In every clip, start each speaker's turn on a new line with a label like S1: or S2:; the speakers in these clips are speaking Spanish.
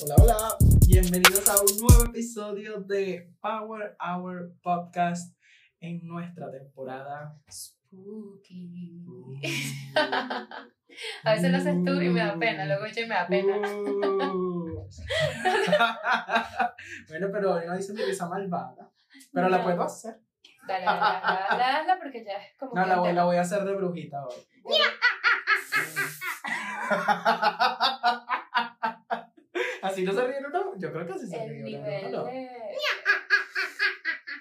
S1: Hola, hola. Bienvenidos a un nuevo episodio de Power Hour Podcast en nuestra temporada
S2: Spooky. A veces lo haces tú y me da pena, luego yo y me da pena.
S1: Uh. bueno, pero hoy no dice mi risa malvada. Pero la
S2: No.
S1: puedo hacer.
S2: Dale, dale, dale, dale, hazla porque ya es como
S1: No,
S2: que
S1: la voy, la voy a hacer de brujita hoy. Así no se ríen, ¿no? Yo creo que así se ríen.
S2: nivel
S1: ¿no?
S2: de...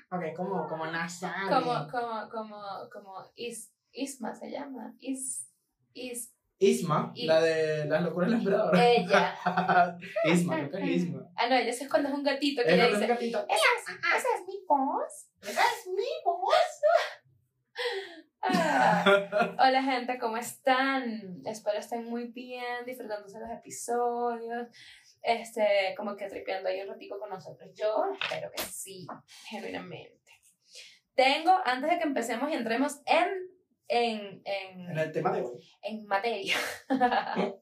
S1: Ok, como, como nasal.
S2: Como, como, como, como is, Isma se llama. Is, is,
S1: Isma, la de las locuras del emperador.
S2: ella.
S1: Isma, creo que es Isma.
S2: Ah, no, ella es cuando es un gatito que
S1: Es
S2: ella dice,
S1: gatito.
S2: esa es, esa es mi voz.
S1: Esa es mi voz.
S2: Ah. Hola gente, ¿cómo están? Espero estén muy bien, disfrutándose los episodios, este, como que tripeando ahí un ratico con nosotros. Yo espero que sí, genuinamente. Tengo, antes de que empecemos y entremos en, en,
S1: En
S2: en,
S1: el tema de hoy,
S2: en materia,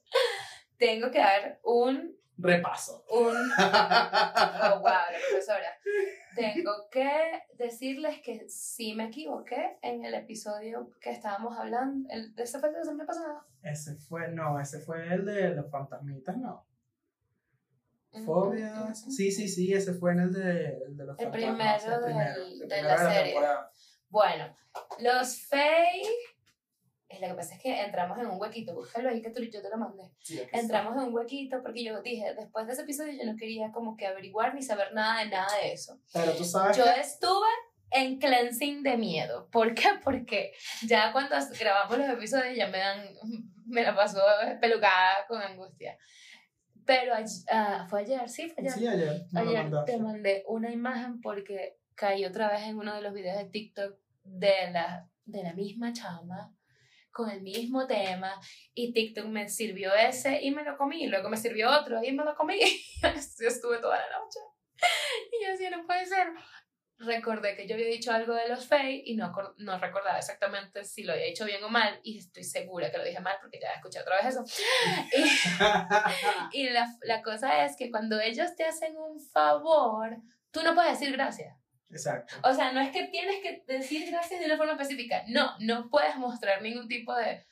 S2: tengo que dar un,
S1: repaso.
S2: un, oh, wow, la profesora. Tengo que decirles que sí me equivoqué en el episodio que estábamos hablando. El, ¿Ese fue el de la semana pasada?
S1: Ese fue, no, ese fue el de los fantasmitas, no. Fobias. Sí, sí, sí, ese fue en el de, el de los
S2: El
S1: fantasmas.
S2: primero
S1: el primero,
S2: del-
S1: el
S2: de
S1: primero
S2: la serie.
S1: temporada.
S2: Bueno, los fake. eh, Lo que pasa es que entramos en un huequito. Búscalo ahí que tú, yo te lo mandé.
S1: Sí.
S2: Entramos en un huequito porque yo dije, después de ese episodio yo no quería como que averiguar ni saber nada de nada de eso.
S1: Pero tú sabes
S2: Yo
S1: que
S2: estuve en cleansing de miedo. ¿Por qué? Porque ya cuando grabamos los episodios ya me dan, me la pasó pelucada con angustia. Pero ah, fue ayer, sí, fue ayer.
S1: Sí, ayer.
S2: te mandé una imagen porque caí otra vez en uno de los videos de TikTok de la, de la misma chama con el mismo tema y TikTok me sirvió ese y me lo comí, luego me sirvió otro y me lo comí y así estuve toda la noche y yo decía, no puede ser. Recordé que yo había dicho algo de los Faye y no, no recordaba exactamente si lo había dicho bien o mal y estoy segura que lo dije mal porque ya escuché otra vez eso. Y, y la, la cosa es que cuando ellos te hacen un favor, tú no puedes decir gracias.
S1: Exacto.
S2: O sea, no es que tienes que decir gracias de una forma específica. No, no puedes mostrar ningún tipo de,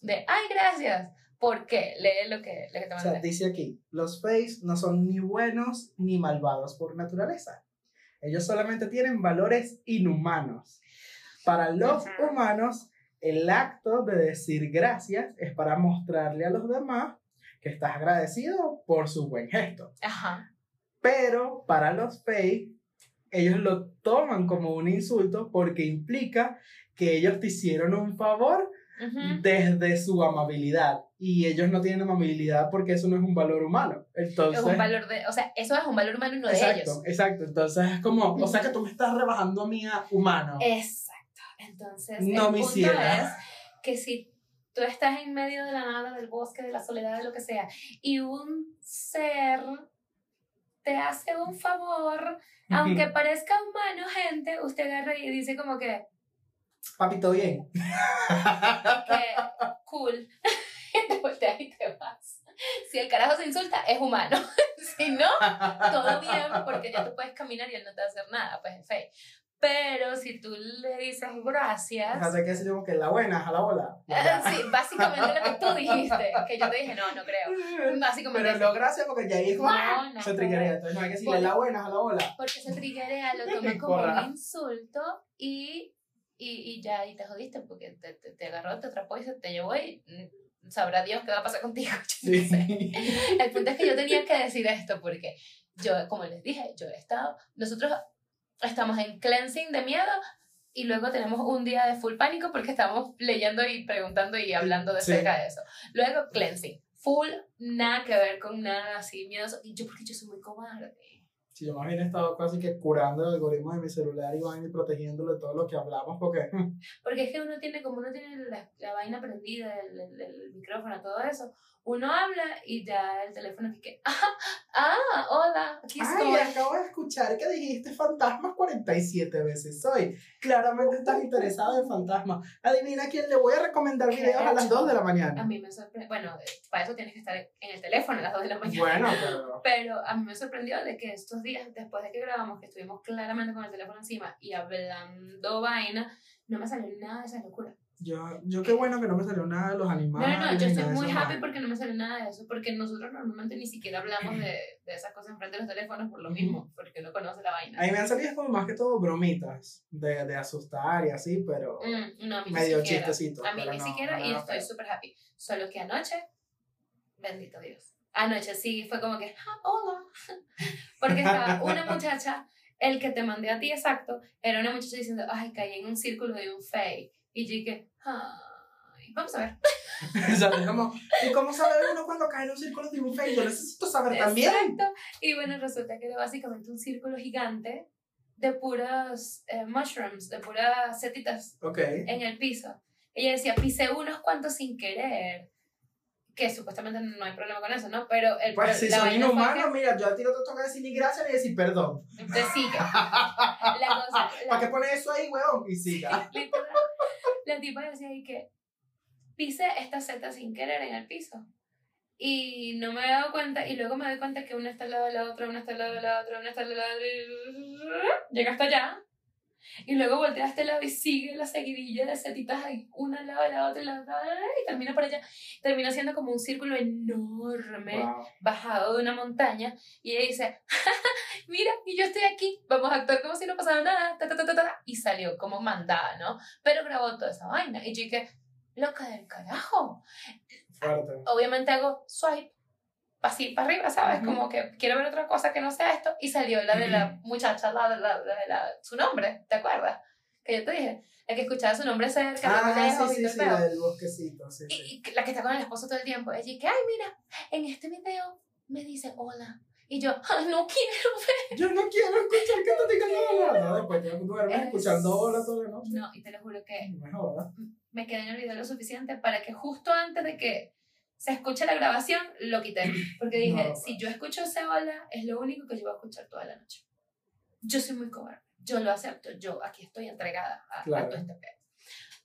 S2: de ay, gracias. ¿Por qué? Lee lo que, lo que te
S1: O sea,
S2: mandé.
S1: dice aquí, los Fays no son ni buenos ni malvados por naturaleza. Ellos solamente tienen valores inhumanos. Para los humanos, el acto de decir gracias es para mostrarle a los demás que estás agradecido por su buen gesto.
S2: Ajá.
S1: Pero para los Fays, ellos lo toman como un insulto porque implica que ellos te hicieron un favor Desde su amabilidad y ellos no tienen amabilidad porque eso no es un valor humano. Entonces,
S2: Es un valor de, o sea, eso es un valor humano y no de
S1: exacto,
S2: ellos.
S1: exacto. Entonces es como, o sea que tú me estás rebajando a mí a humano.
S2: Exacto. Entonces,
S1: No,
S2: el
S1: mi
S2: punto es que si tú estás en medio de la nada, del bosque, de la soledad, de lo que sea, y un ser te hace un favor, aunque parezca humano, gente, usted agarra y dice como que,
S1: Papito bien.
S2: que cool, te volteas y te vas. Si el carajo se insulta, es humano. si no, todo bien, porque ya tú puedes caminar y él no te va a hacer nada, pues es fake. Pero si tú le dices gracias,
S1: Así que se llama que la buena, a la bola.
S2: Ah, Sí, básicamente lo que tú dijiste, que yo te dije, no, no creo. Básicamente
S1: Pero no gracias porque ya dijo
S2: No, no,
S1: se triguea. Entonces no hay que decirle la buena, a la bola.
S2: Porque se triguea, lo toma como un insulto y, y, y ya, y te jodiste porque te, te, te agarró, te atrapó y se te llevó y mm, sabrá Dios qué va a pasar contigo. yo no sé.
S1: Sí.
S2: El punto es que yo tenía que decir esto porque yo, como les dije, yo he estado, nosotros estamos en cleansing de miedo y luego tenemos un día de full pánico porque estamos leyendo y preguntando y hablando de
S1: Sí.
S2: cerca de eso. Luego cleansing, full, nada que ver con nada así miedoso. Y yo porque yo soy muy cobarde.
S1: Si yo más bien he estado casi que curando el algoritmo de mi celular y van y protegiéndolo de todo lo que hablamos, porque
S2: Porque es que uno tiene, como uno tiene la, la vaina prendida, el, el, el micrófono, todo eso, uno habla y ya el teléfono es que, ah, ah, hola, aquí estoy.
S1: Ay, acabo de escuchar que dijiste fantasmas 47 veces hoy. Claramente estás interesado en fantasmas. Adivina a quién le voy a recomendar
S2: ¿Qué
S1: videos a las
S2: hecho?
S1: 2 de la
S2: A
S1: mañana.
S2: mí me sorprendió, bueno, para eso tienes que estar en el teléfono a las 2 de la mañana.
S1: Bueno, pero
S2: Pero a mí me sorprendió de que estos días, después de que grabamos, que estuvimos claramente con el teléfono encima y hablando vaina, no me salió nada de esa locura.
S1: yo, yo qué bueno que no me salió nada de los animales.
S2: no, no, yo estoy muy happy
S1: vaina.
S2: porque no me salió nada de eso, porque nosotros normalmente ni siquiera hablamos de, de esas cosas enfrente de los teléfonos por lo mismo, porque no conoce la vaina.
S1: A mí me han salido como más que todo bromitas de, de asustar y así, pero
S2: Mm, no, a mí
S1: medio chistecitos.
S2: A mí ni
S1: no,
S2: siquiera
S1: no
S2: y estoy súper happy. Solo que anoche, bendito Dios. Anoche sí fue como que, "Ah, hola. Porque estaba una muchacha, el que te mandé a ti exacto, era una muchacha diciendo, ay, caí en un círculo de un fake. Y yo dije, ay, vamos a ver.
S1: ¿Y cómo sabe uno cuando cae en un círculo de un fake? Yo necesito saber también.
S2: Exacto. Y bueno, resulta que era básicamente un círculo gigante de puras eh, mushrooms, de puras setitas
S1: Ok.
S2: en el piso. Ella decía, pisé unos cuantos sin querer. Que supuestamente no hay problema con eso, ¿no? Pero el
S1: Pues si son inhumanos, mira, yo a ti no te toca decir ni gracias ni decir perdón.
S2: sigue. La cosa, la-
S1: ¿Para qué pones eso ahí, weón? Y siga.
S2: literal, la tipa decía ahí que pise esta seta sin querer en el piso. Y no me he dado cuenta, y luego me doy cuenta que una está al lado de la otra, una está al lado de la otra, una está al lado de la otra. Llega hasta allá. Y luego voltea a este lado y sigue la seguidilla de setitas ahí, una al lado de la otra y la otra, y termina por allá. Termina siendo como un círculo enorme
S1: Wow.
S2: bajado de una montaña y ella dice, mira, y yo estoy aquí, vamos a actuar como si no pasara nada, ta, ta, ta, ta, ta", y salió como mandada, ¿no? Pero grabó toda esa vaina y yo dije, loca del carajo.
S1: Fuerte.
S2: Obviamente hago swipe, así para arriba, ¿sabes?
S1: Ujú.
S2: Como que quiero ver otra cosa que no sea esto y salió la de la muchacha, la de la, la la, su nombre, ¿te acuerdas? Que yo te dije, la que escuchaba su nombre cerca,
S1: Ah,
S2: lejos
S1: sí, sí, sí, la del bosquecito, sí.
S2: Y, y la que está con el esposo todo el tiempo. Ella dice, ay, mira, en este video me dice hola. Y yo, "Ah, no quiero ver.
S1: Yo no quiero escuchar que te digan hola. No, después te duermes
S2: Es-
S1: escuchando hola toda la noche.
S2: No, y te lo juro que
S1: No me
S2: quedé en el video lo suficiente para que justo antes de que se escuche la grabación, lo quité. Porque dije,
S1: No.
S2: si yo escucho ese hola, es lo único que yo voy a escuchar toda la noche. Yo soy muy cobarde. Yo lo acepto. Yo aquí estoy entregada a, a
S1: Claro.
S2: todo este pedo.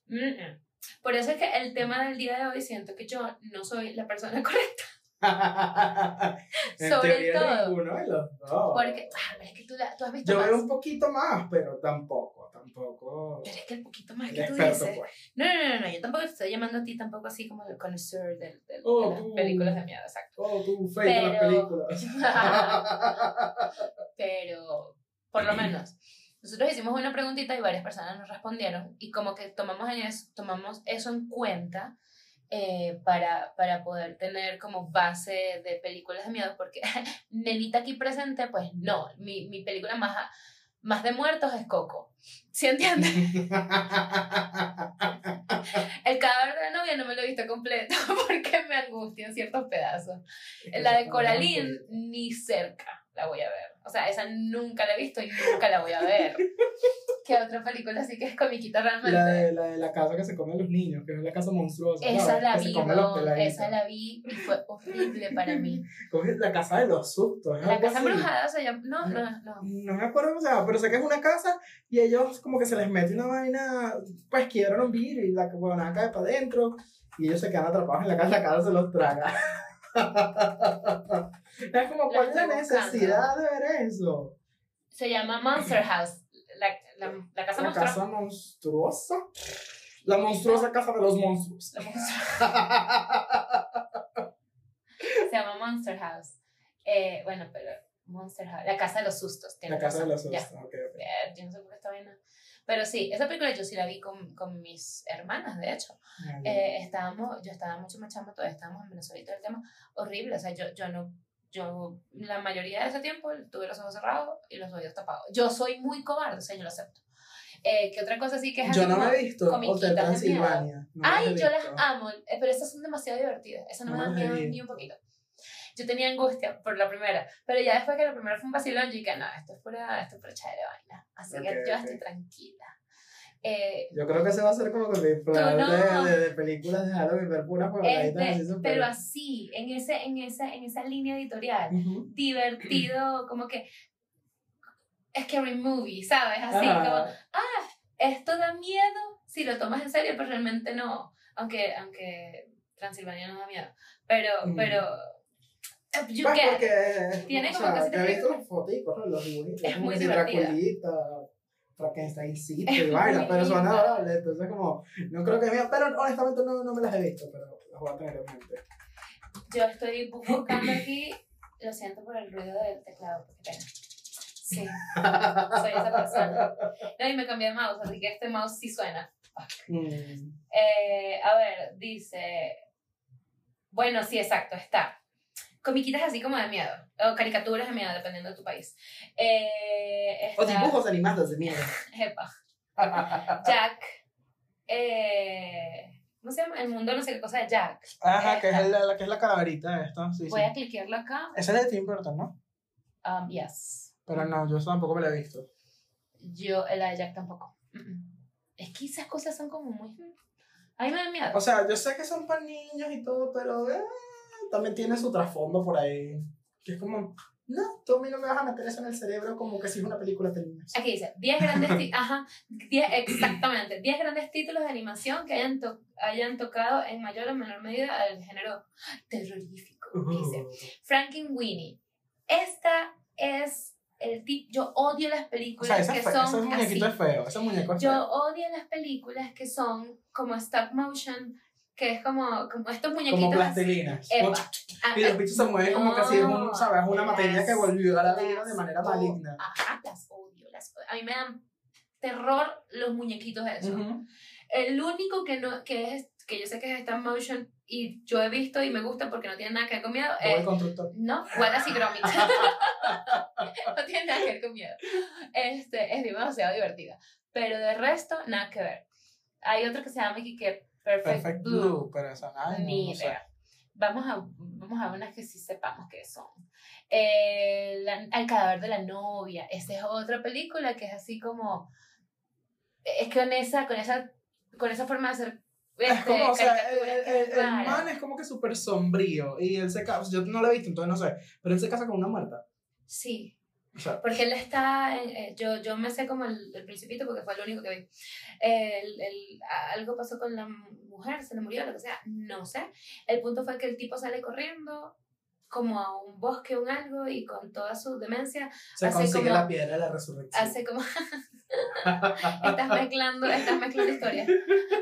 S2: Mm, mm. Por eso es que el tema del día de hoy siento que yo no soy la persona correcta.
S1: en
S2: Sobre todo.
S1: ninguno de los dos.
S2: Porque, ah, pero es que tú, la- tú has visto
S1: Yo
S2: más.
S1: veo un poquito más, pero tampoco, tampoco.
S2: Pero es que el poquito más que tú
S1: experto,
S2: dices.
S1: pues.
S2: No, no, no, no, yo tampoco te estoy llamando a ti tampoco así como el connoisseur del, del-
S1: Oh,
S2: de las
S1: tú.
S2: películas de miedo, exacto.
S1: Oh, tú, fake de las
S2: Pero-
S1: películas.
S2: Pero, por lo menos, nosotros hicimos una preguntita y varias personas nos respondieron y como que tomamos, en eso, tomamos eso en cuenta eh, para, para poder tener como base de películas de miedo, porque nenita aquí presente, pues no, mi, mi película más, más de muertos es Coco. ¿Sí entiendes? El cadáver de la novia no me lo he visto completo porque me angustia en ciertos pedazos. La de Coraline, ni cerca la voy a ver. O sea, esa nunca la he visto y nunca la voy a ver. ¿Qué otra película así que es comiquita realmente?
S1: La de, la de la casa que se come a los niños, que es la casa monstruosa.
S2: esa la vi, no, esa la vi y fue horrible para mí.
S1: La casa de los sustos.
S2: La casa embrujada se llama... No, no, no.
S1: No me acuerdo cómo se llama, pero sé que es una casa y ellos como que se les mete una vaina, pues quiebran un vidrio y la huevonada cae para adentro y ellos se quedan atrapados en la casa, la casa se los traga. es como, ¿cuál es la necesidad de ver eso?
S2: Se llama Monster House. La, la, la casa
S1: La
S2: monstruosa.
S1: casa monstruosa. La monstruosa casa de los monstruos.
S2: La monstru- Se llama Monster House. Eh, bueno, pero Monster House. La casa de los sustos.
S1: La casa de los
S2: ya.
S1: sustos. ok, ok.
S2: Eh, Yo no sé por qué está vaina. Pero sí, esa película yo sí la vi con, con mis hermanas, de hecho. Eh, estábamos, yo estaba mucho más chama, todavía estábamos en Venezuela y todo el tema. Horrible, o sea, yo, yo no, yo la mayoría de ese tiempo tuve los ojos cerrados y los oídos tapados. Yo soy muy cobarde, o sea, yo lo acepto. Eh, ¿Qué otra cosa sí que es
S1: Yo no me he visto Hotel
S2: de?
S1: Transilvania. no
S2: Ay, yo las amo, eh, pero estas son demasiado divertidas. Esas no,
S1: No
S2: me dan miedo ni un poquito. yo tenía angustia por la primera, pero ya después que la primera fue un vacilón, yo dije, no, esto es pura, esto es pura chévere vaina. Así que
S1: Ok,
S2: yo
S1: ok.
S2: estoy tranquila. Eh,
S1: Yo creo que ese va a ser como que mi plan
S2: no.
S1: de, de, de películas de Halloween, ver puras
S2: este,
S1: así
S2: pero así, en, ese, en, esa, en esa línea editorial,
S1: Ujú.
S2: divertido, como que scary movie, ¿sabes? Así
S1: Ajá.
S2: como, ah, esto da miedo si lo tomas en serio, pero realmente no. Aunque, aunque Transilvania no da miedo. Pero,
S1: Mm.
S2: pero, eh, you
S1: Pues
S2: get Tiene como
S1: sea,
S2: que te
S1: he visto fotitos, ¿no? los dibujitos,
S2: Es muy
S1: que
S2: Es
S1: y vaina,
S2: muy
S1: pero son adorables, entonces como, no creo que mía, pero honestamente no, no me las he visto, pero las voy a tener en mente.
S2: Yo estoy bu- buscando aquí, lo siento por el ruido del teclado. Sí, soy esa persona. No, y me cambié de mouse, así que este mouse sí suena.
S1: Mm.
S2: Eh, a ver, dice. Bueno, sí, exacto, está. Comiquitas así como de miedo, o caricaturas de miedo, dependiendo de tu país. Eh,
S1: O
S2: está-
S1: dibujos animados de miedo.
S2: Epa. Jack. Eh, ¿Cómo se llama? El mundo no sé qué cosa de Jack.
S3: Ajá, que es el- la, que es la calaverita esta, sí,
S2: Voy
S3: sí.
S2: a cliquearlo acá.
S3: Esa es de Tim Burton, ¿no?
S2: Um, yes.
S3: Pero no, yo tampoco me la he visto.
S2: Yo, la de Jack tampoco. Es que esas cosas son como muy. A mí me da miedo.
S1: O sea, yo sé que son para niños y todo, pero eh, también tiene su trasfondo por ahí. Que es como, no, tú a mí no me vas a meter eso en el cerebro como que si es una película niños.
S2: Aquí dice, 10 grandes, ajá, 10, exactamente, 10 grandes títulos de animación que hayan, to- hayan tocado en mayor o menor medida al género terrorífico, dice. Frankenweenie. Esta es el tipo, yo odio las
S3: O
S2: películas
S3: sea, ese,
S2: que
S3: fe-
S2: son así. Yo odio las películas que son como stop motion, que es como, como estos muñequitos.
S1: Como plastilinas.
S2: Ah,
S1: Y los bichos se mueven como que si es un,
S2: no,
S1: ¿sabes? una materia que volvió a la vida de manera maligna.
S2: Ajá, las odio, las odio. A mí me dan terror los muñequitos esos.
S1: Ujú.
S2: El único que no que es que yo sé que es stop motion y yo he visto y me gusta porque no tiene nada que ver con miedo
S1: el
S2: es
S1: constructor.
S2: no, Wallace y Gromit. no tiene nada que ver con miedo. Este, es demasiado divertida. Pero de resto, nada que ver. Hay otro que se llama que Perfect,
S3: Perfect
S2: Blue.
S3: Blue, pero esa nada,
S2: Ni
S3: no sé.
S2: idea. Vamos a, vamos a unas que sí sepamos qué son. Eh, la- el cadáver de la novia. Esa es otra película que es así como. Es que con esa, con esa, con esa forma de hacer.
S1: Es
S2: este,
S1: como, o sea, el, el-
S2: es
S1: el- man es como que súper sombrío. Y él se casa, yo no lo he visto, entonces no sé. Pero él se casa con una muerta.
S2: Sí,
S1: Sea,
S2: porque él está. eh, yo, yo me sé como el, el principito porque fue lo único que vi. El, el- algo pasó con la mujer, se le murió, lo que sea, no sé. El punto fue que el tipo sale corriendo como a un bosque un algo y con toda su demencia
S1: se
S2: Hace
S1: consigue
S2: como-
S1: la piedra de la resurrección.
S2: hace como estás mezclando estás mezclando historias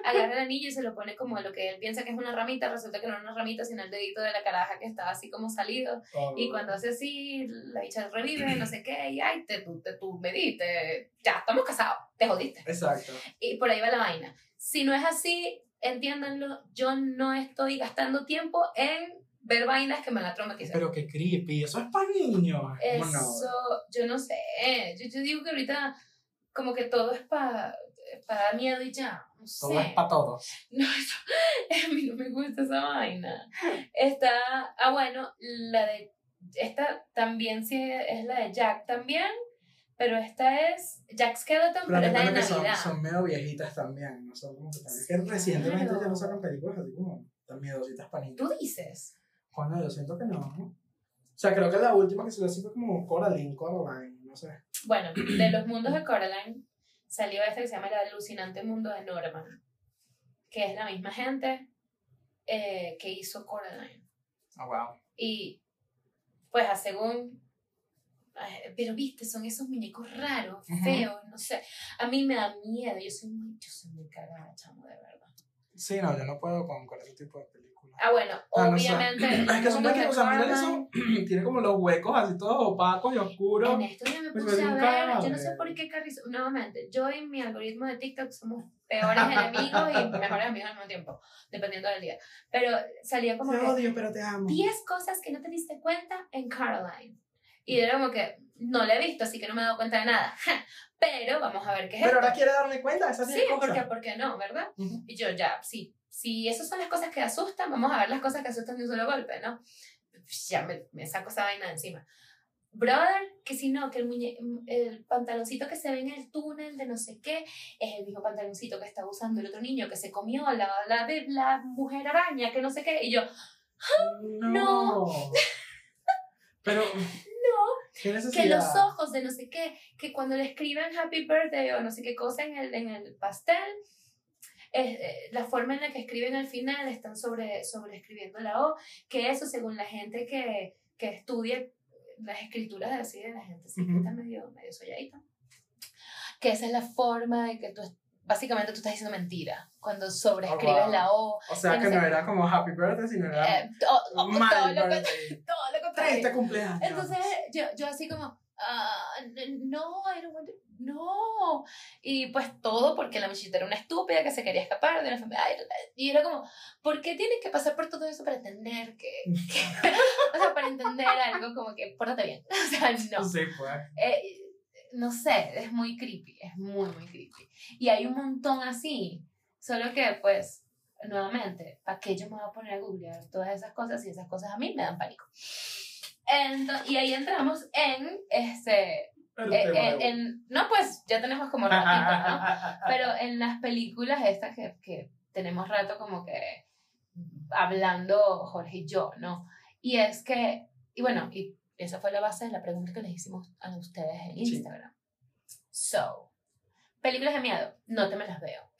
S2: agarra el anillo y se lo pone como lo que él piensa que es una ramita resulta que no es una ramita sino el dedito de la caraja que estaba así como salido
S1: Oh.
S2: y cuando hace así la bicha revive no sé qué y ay te tú te tú me diste ya estamos casados te jodiste
S1: Exacto.
S2: y por ahí va la vaina si no es así entiéndanlo yo no estoy gastando tiempo en ver vainas que me la traumatizan
S3: Pero qué creepy, eso es para niños. ¿Cómo
S2: Eso,
S3: no?
S2: yo no sé. Yo, yo digo que ahorita como que todo es para pa dar miedo y ya. No sé.
S3: Todo es para todos.
S2: No, eso, a mí no me gusta esa vaina. Está, ah, bueno, la de, esta también sí es la de Jack también, pero esta es Jack Skeleton, pero,
S1: Pero
S2: es la de
S1: que son,
S2: Navidad.
S1: son medio viejitas también. No son como que también. Es que recientemente
S2: Claro.
S1: ya no sacan películas así como tan miedositas para niños.
S2: Tú dices.
S1: Coño, yo siento que no. O sea, creo que la última que se lo hizo fue como Coraline, Coraline, no sé.
S2: Bueno, de los mundos de Coraline salió este que se llama El alucinante mundo de Norman, que es la misma gente eh, que hizo Coraline.
S3: Oh, wow.
S2: Y pues a según... Pero viste, son esos muñecos raros,
S3: Ujú.
S2: feos, no sé. A mí me da miedo, yo soy muy, yo soy muy cagada, chamo, de verdad.
S3: Sí, no, yo no puedo con, con ese tipo de películas.
S2: Ah, bueno,
S3: Ah, no sé.
S2: obviamente...
S1: Es que son películas, o sea,
S2: Coraline-
S1: eso. Tiene como los huecos así todos opacos y oscuros.
S2: En esto ya me puse
S1: me
S2: a ver, yo no sé por qué Carrizo, nuevamente, yo y mi algoritmo de TikTok somos peores enemigos y mejores amigos al mismo tiempo, dependiendo del día. Pero salía como
S1: Te
S2: que
S1: odio, pero te amo.
S2: 10 cosas que no te diste cuenta en Caroline. Y era como que no la he visto, así que no me he dado cuenta de nada. Pero vamos a ver qué es
S1: Pero
S2: esto.
S1: ahora quiere darme cuenta de esas
S2: Sí,
S1: 10 cosas.
S2: porque, ¿por qué no, verdad?
S1: Ujú.
S2: Y yo ya, sí, si esas son las cosas que asustan, vamos a ver las cosas que asustan de un solo golpe, ¿no? ya me, me saco esa vaina de encima. Brother, que si no, que el, muñe el pantaloncito que se ve en el túnel de no sé qué es el mismo pantaloncito que está usando el otro niño que se comió la, la, de- la mujer araña, que no sé qué. Y yo,
S1: No. Pero,
S2: no,
S1: ¿qué
S2: que los ojos de no sé qué, que cuando le escriben Happy Birthday o no sé qué cosa en el, en el pastel, eh, eh, la forma en la que escriben al final están sobre, sobre escribiendo la O, que eso según la gente que, que estudia las escrituras así de la gente, sí, que
S1: Ujú.
S2: está medio, medio solladita, que esa es la forma de que tú, básicamente tú estás diciendo mentira, cuando sobreescribes
S1: Oh, wow.
S2: la O,
S1: O sea,
S2: que
S1: que
S2: no
S1: no era como Happy Birthday, sino era
S2: eh, to- o-
S1: mal
S2: todo, lo,
S1: birthday.
S2: todo lo contrario.
S1: 30 cumpleaños.
S2: Entonces yo, yo así como, ah, no, I don't want to- no. Y pues todo porque la muchachita era una estúpida que se quería escapar de familia. Ay, Y era como, ¿por qué tienes que pasar por todo eso para entender que, que- o sea, para entender algo como que, pórtate bien. O sea, no.
S1: Sí, pues.
S2: Eh, no sé, es muy creepy, es muy, muy creepy. Y hay un montón así, solo que pues, nuevamente, ¿para qué yo me voy a poner a googlear todas esas cosas si esas cosas a mí me dan pánico? Y ahí entramos en, este, en, no pues, ya tenemos como ratito, ¿no? Pero en las películas estas que, que tenemos rato como que hablando Jorge y yo, ¿no? Y es que, y bueno, y esa fue la base de la pregunta que les hicimos a ustedes en
S1: Sí.
S2: Instagram. So, películas de miedo, no te me las veo.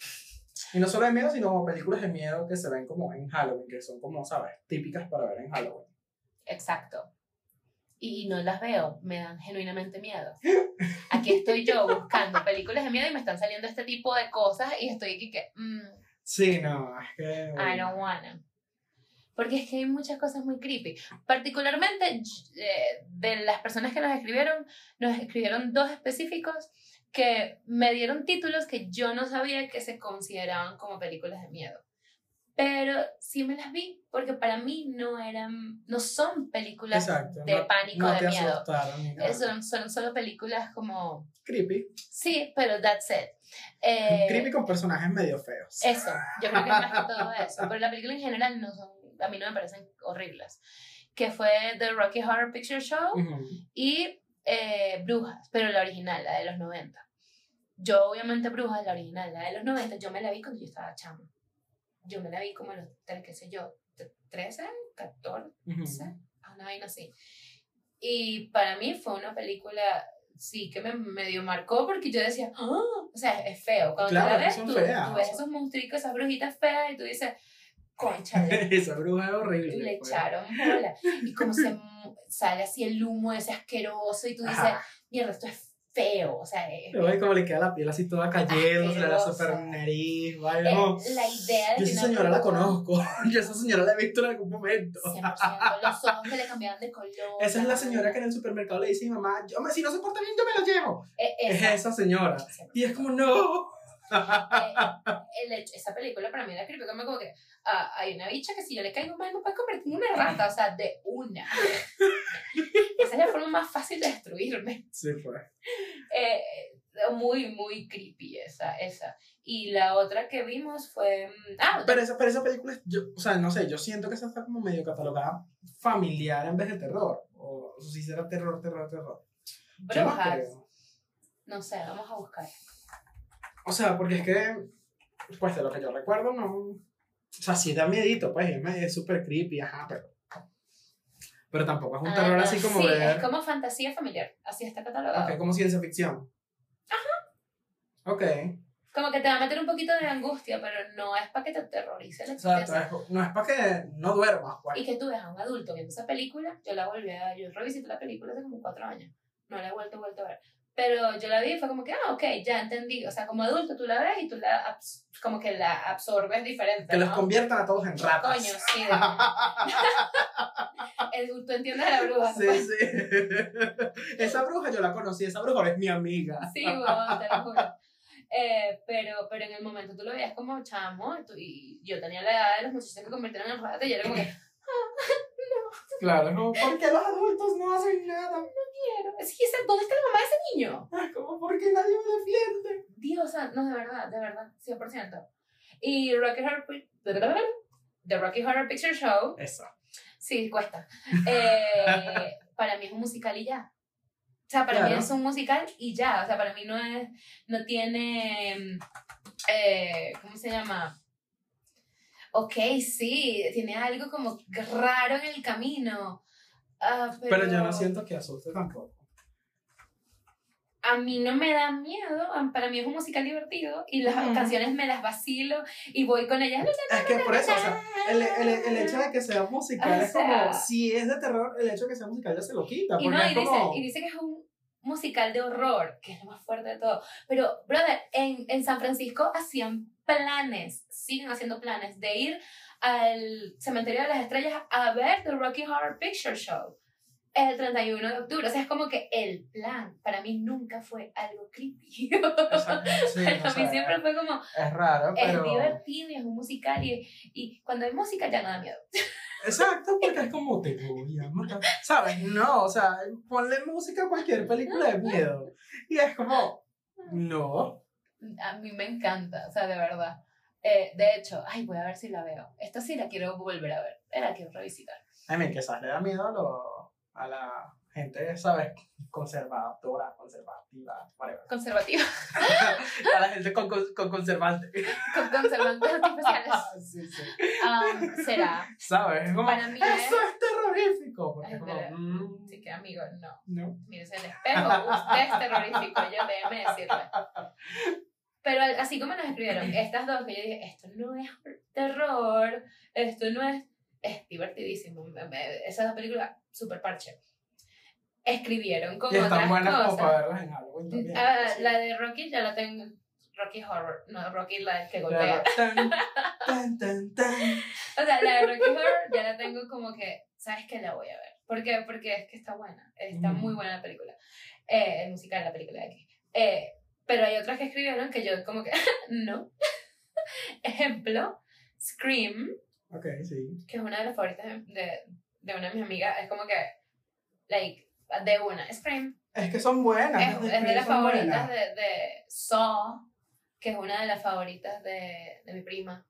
S1: Y no solo de miedo, sino películas de miedo que se ven como en Halloween, que son como, ¿sabes? Típicas para ver en Halloween.
S2: Exacto. Y no las veo, me dan genuinamente miedo. Aquí estoy yo buscando películas de miedo y me están saliendo este tipo de cosas y estoy aquí que, mm,
S1: Sí, no, es que...
S2: I don't wanna. Porque es que hay muchas cosas muy creepy. Particularmente eh, de las personas que nos escribieron, nos escribieron dos específicos que me dieron títulos que yo no sabía que se consideraban como películas de miedo. Pero sí me las vi, porque para mí no eran, no son películas
S1: Exacto.
S2: de
S1: no-
S2: pánico,
S1: no
S2: de
S1: te
S2: miedo.
S1: asustaron ni nada.
S2: Son, son solo películas como,
S1: Creepy.
S2: sí, pero that's it. Eh,
S1: Creepy con personajes medio feos.
S2: eso, yo creo que más que todo eso. Pero la película en general no son, a mí no me parecen horribles. Que fue The Rocky Horror Picture Show
S1: Ujú.
S2: y eh, Brujas, pero la original, la de los 90. Yo obviamente Brujas, la original, la de los 90, yo me la vi cuando yo estaba chamo. Yo me la vi como a los, qué sé yo, 13, 14,
S1: Ujú.
S2: una vaina así. Y para mí fue una película, sí, que me medio marcó porque yo decía, "Ah", o sea, es feo. Cuando
S1: Claro,
S2: la ves, tú,
S1: feas,
S2: tú ves esos monstruitos, esas brujitas feas y tú dices, concha,
S1: Esa bruja es horrible.
S2: le
S1: pues.
S2: echaron bola. Y como se sale así el humo ese asqueroso y tú dices, mierda, esto es feo. O sea,
S1: y como le queda la piel así toda cayendo, se le da super nariz, vaya.
S2: es
S1: no.
S2: la idea de
S1: Yo esa señora la conozco. Yo esa señora la he visto en algún momento.
S2: 100%, los ojos que le cambiaban de color.
S1: Esa es la señora que en el supermercado le dice a mi mamá, yo, si no se porta bien, yo me lo llevo.
S2: Eh,
S1: Es
S2: esa.
S1: esa señora.
S2: 100%.
S1: Y es como, no.
S2: Eh, el hecho- esa película para mí era creepy, como como que ah, hay una bicha que si yo le caigo mal me puede convertir en una rata, o sea, de una. Esa es la forma más fácil de destruirme.
S1: Sí, pues.
S2: Eh, muy, muy creepy esa, esa. Y la otra que vimos fue... mm, Ah,
S1: Pero esa, pero esa película, yo, o sea, no sé, yo siento que esa está como medio catalogada familiar en vez de terror. O, o si será terror, terror, terror. No
S2: Brujas.
S1: creo.
S2: No sé, vamos a buscar.
S1: O sea, porque es que, pues de lo que yo recuerdo, no. O sea, sí da miedito, pues, es súper creepy, ajá, pero. Pero tampoco es un
S2: Ah,
S1: terror
S2: no,
S1: así como
S2: sí,
S1: ver.
S2: es como fantasía familiar, así está catalogado.
S1: Ok, como ciencia ficción. Ajá. Ok.
S2: Como que te va a meter un poquito de angustia, pero no es para que te aterrorice la
S1: Exacto,
S2: existencia.
S1: es- no es para que no duermas, pues.
S2: Y que tú ves a un adulto viendo esa película, yo la volví a, yo revisité la película hace como cuatro años, no la he vuelto, vuelto a ver. Pero yo la vi y fue como que, ah, ok, ya entendí. O sea, como adulto tú la ves y tú la, como que la absorbes diferente.
S1: Que los
S2: ¿no?
S1: conviertan a todos en ratas.
S2: Coño, sí. El- tú entiendes a la bruja.
S1: Sí,
S2: pues.
S1: sí. esa bruja yo la conocí, esa bruja es mi amiga.
S2: Sí, te lo juro. Eh, pero, pero en el momento tú lo veías como chamo tú- y yo tenía la edad de los muchachos que convirtieron en ratas y era como que,
S1: Claro, no, ¿por qué los adultos no hacen nada?
S2: quiero. Sí, esa- ¿Dónde está la mamá de ese niño?
S1: Como, ¿por qué nadie me defiende?
S2: Dios, no, de verdad, de verdad, 100%. Y Rocky Horror, The Rocky Horror Picture Show,
S1: Esa.
S2: Sí, cuesta. Eh, para mí es un musical y ya. O sea, para mí es un musical y ya. O sea, para mí no es, no tiene, eh, ¿cómo se llama? Ok, sí, tiene algo como raro en el camino. Ah, pero,
S1: Pero yo no siento que asuste tampoco.
S2: A mí no me da miedo, para mí es un musical divertido y las canciones me las vacilo y voy con ellas.
S1: Es que por eso, o sea, el, el, el hecho de que sea musical
S2: O
S1: es como, si es de terror, el hecho de que sea musical ya se lo quita.
S2: Y
S1: Porque
S2: no,
S1: es
S2: y dice,
S1: como.
S2: y dice que es un musical de horror, que es lo más fuerte de todo. Pero, brother, en, en San Francisco hacían planes, siguen haciendo planes de ir al Cementerio de las Estrellas a ver The Rocky Horror Picture Show el 31 de octubre. O sea, es como que el plan para mí nunca fue algo creepy.
S1: Sí,
S2: Para
S1: o
S2: mí
S1: sea,
S2: siempre fue como,
S1: es raro,
S2: es
S1: pero.
S2: divertido y es un musical y, y cuando hay música ya no da miedo.
S1: Exacto, porque es como te voy a matar. ¿Sabes? No, o sea, ponle música a cualquier película de miedo. Y es como, no.
S2: A mí me encanta, o sea, de verdad. Eh, de hecho, ay, voy a ver si la veo. Esta sí la quiero volver a ver, la quiero revisitar.
S1: A mí, quizás le da miedo a, lo- a la gente, ¿sabes? Conservadora, conservativa, whatever.
S2: Conservativa,
S1: A la gente con, con, con conservante.
S2: con conservantes artificiales.
S1: sí, sí.
S2: Um, será.
S1: ¿Sabes? Es como,
S2: Para mí
S1: eso
S2: es-
S1: es terrorífico. Porque
S2: Ay,
S1: es como,
S2: pero-
S1: mm,
S2: Así que, amigo, no.
S1: no.
S2: Mírese el espejo, usted es terrorífico, yo déjeme decirle. Pero así como nos escribieron, estas dos que yo dije, esto no es terror, esto no es. Es divertidísimo. Esas dos películas, super parche. Escribieron con
S1: Y están
S2: otras
S1: buenas como
S2: cosas.
S1: para verlas en Halloween también.
S2: Ah,
S1: Sí.
S2: la de Rocky ya la tengo. Rocky Horror, no Rocky la que golpea.
S1: Claro. Tan, tan, tan.
S2: O sea, la de Rocky Horror ya la tengo como que, ¿sabes qué? La voy a ver. ¿Por qué? Porque es que está buena. Está
S1: Mm.
S2: muy buena la película. Eh, el musical, la película de aquí. Eh, pero hay otras que escribieron que yo como que, no. Ejemplo, Scream,
S1: Ok, sí.
S2: que es una de las favoritas de, de, una de mis amigas. Es como que, like, de una. Scream
S1: Es que son buenas.
S2: es, es de las favoritas de, de Saw, que es una de las favoritas de, de mi prima.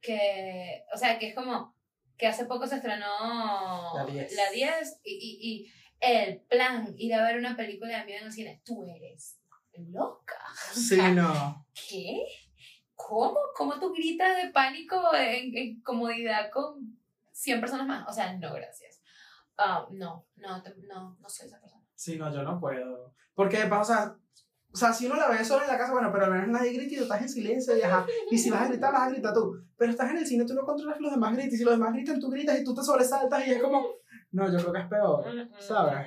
S2: Que, o sea, que es como que hace poco se estrenó
S1: La 10.
S2: la 10 y, y, y el plan, ir a ver una película de miedo en el cine, tú eres loca.
S1: Sí, no.
S2: ¿Qué? ¿Cómo? ¿Cómo tú gritas de pánico en, en comodidad con 100 personas más? O sea, no, gracias. Ah, no, no, no, no soy esa persona.
S1: Sí, no, yo no puedo. Porque pasa, o sea, o sea, si uno la ve solo en la casa, bueno, pero al menos nadie grita y tú estás en silencio y ajá. Y si vas a gritar, vas a gritar tú. Pero estás en el cine, tú no controlas que los demás griten. Y si los demás gritan, tú gritas y tú te sobresaltas y es como. No, yo creo que es peor. ¿Sabes?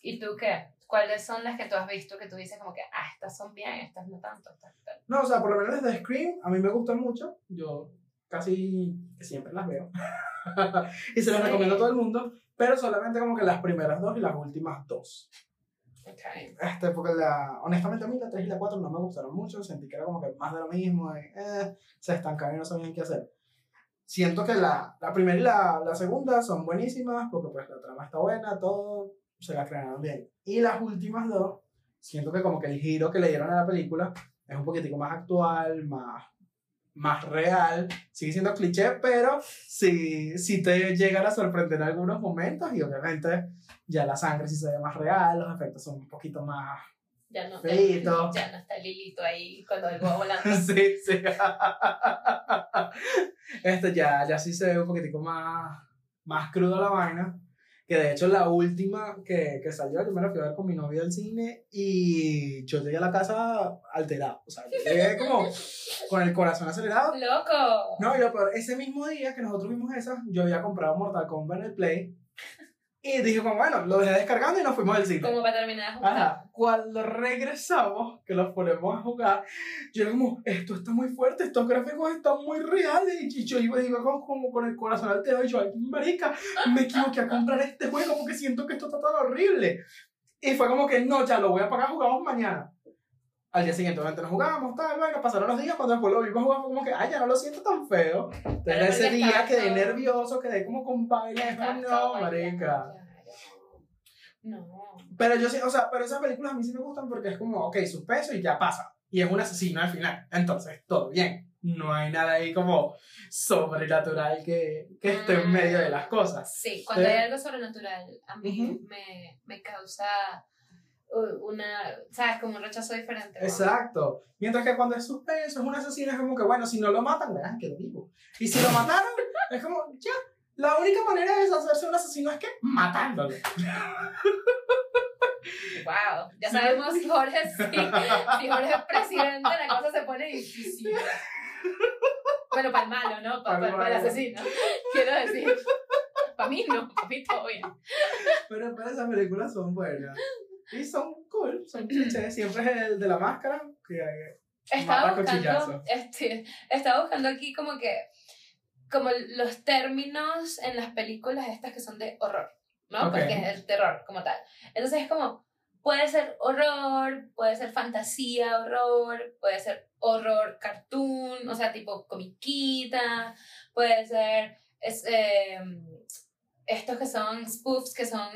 S2: ¿Y tú qué? ¿Cuáles son las que tú has visto que tú dices como que, ah, estas son bien, estas no tanto, estas tal?
S1: No, o sea, por lo menos desde Scream, a mí me gustan mucho. Yo casi siempre las veo. y se las
S2: Sí.
S1: recomiendo a todo el mundo. Pero solamente como que las primeras dos y las últimas dos.
S2: Okay.
S1: Este, porque la, honestamente a mí la 3 y la 4 no me gustaron mucho, sentí que era como que más de lo mismo, y, eh, se estancaron y no sabían qué hacer. Siento que la, la primera y la, la segunda son buenísimas, porque pues la trama está buena, todo se la crearon bien. Y las últimas dos, siento que como que el giro que le dieron a la película es un poquitico más actual, más, más real, sigue siendo cliché, pero sí, sí te llegan a sorprender en algunos momentos y obviamente ya la sangre sí se ve más real, los efectos son un poquito más...
S2: Ya no,
S1: Feíto.
S2: ya, ya no está Lilito ahí cuando él va volando.
S1: sí, sí. Este ya, ya sí se ve un poquitico más, más crudo la vaina. Que de hecho la última que, que salió, yo me la fui a ver con mi novia al cine y yo llegué a la casa alterado. O sea, yo llegué como con el corazón acelerado.
S2: ¡Loco!
S1: No, y lo peor, ese mismo día que nosotros vimos esa, yo había comprado Mortal Kombat en el Play. Y dije, como bueno, lo dejé descargando y nos fuimos al cine.
S2: Como para terminar de ajustar.
S1: Ajá, cuando regresamos, que los ponemos a jugar, yo como, esto está muy fuerte, estos gráficos están muy reales. Y yo iba, iba con, como con el corazón alterado y yo, ay, marica, me equivoqué a comprar este juego porque siento que esto está tan horrible. Y fue como que, no, ya lo voy a pagar, jugamos mañana. Al día siguiente, obviamente, nos jugábamos, tal, bueno, pasaron los días, cuando después lo vimos jugar, fue como que, ay, ya no lo siento tan feo. Entonces,
S2: Pero
S1: ese día quedé nervioso, quedé como con no, marica.
S2: No.
S1: Pero yo sí, o sea, pero esas películas a mí sí me gustan porque es como, ok, suspenso y ya pasa. Y es un asesino al final. Entonces, todo bien. no hay nada ahí como sobrenatural que, que esté en medio de las cosas.
S2: Sí, cuando hay algo sobrenatural, a mí me, me causa una, ¿sabes? Como un rechazo diferente. ¿no?
S1: Exacto. Mientras que cuando es suspenso, es un asesino, es como que, bueno, si no lo matan, dejan que lo vivo. Y si lo mataron, es como, ya. La única manera de deshacerse de un asesino es que matándolo.
S2: Wow, ya sabemos, Jorge, sí. Si Jorge es presidente, la cosa se pone difícil. Bueno, para el malo, ¿no? Para,
S1: Pa'l
S2: el
S1: malo.
S2: asesino. Quiero decir. Para mí no, para mí todo bien.
S1: Pero, pero esas películas son buenas. Y son cool, son clichés. Siempre es el de la máscara, que
S2: Estaba
S1: Mata cuchillazo.
S2: buscando, este, estaba buscando aquí como que, como los términos en las películas estas que son de horror, ¿no?
S1: Ok.
S2: Porque es el terror como tal. Entonces es como, puede ser horror, puede ser fantasía, horror, puede ser horror cartoon, o sea, tipo comiquita, puede ser es, eh, estos que son spoofs, que son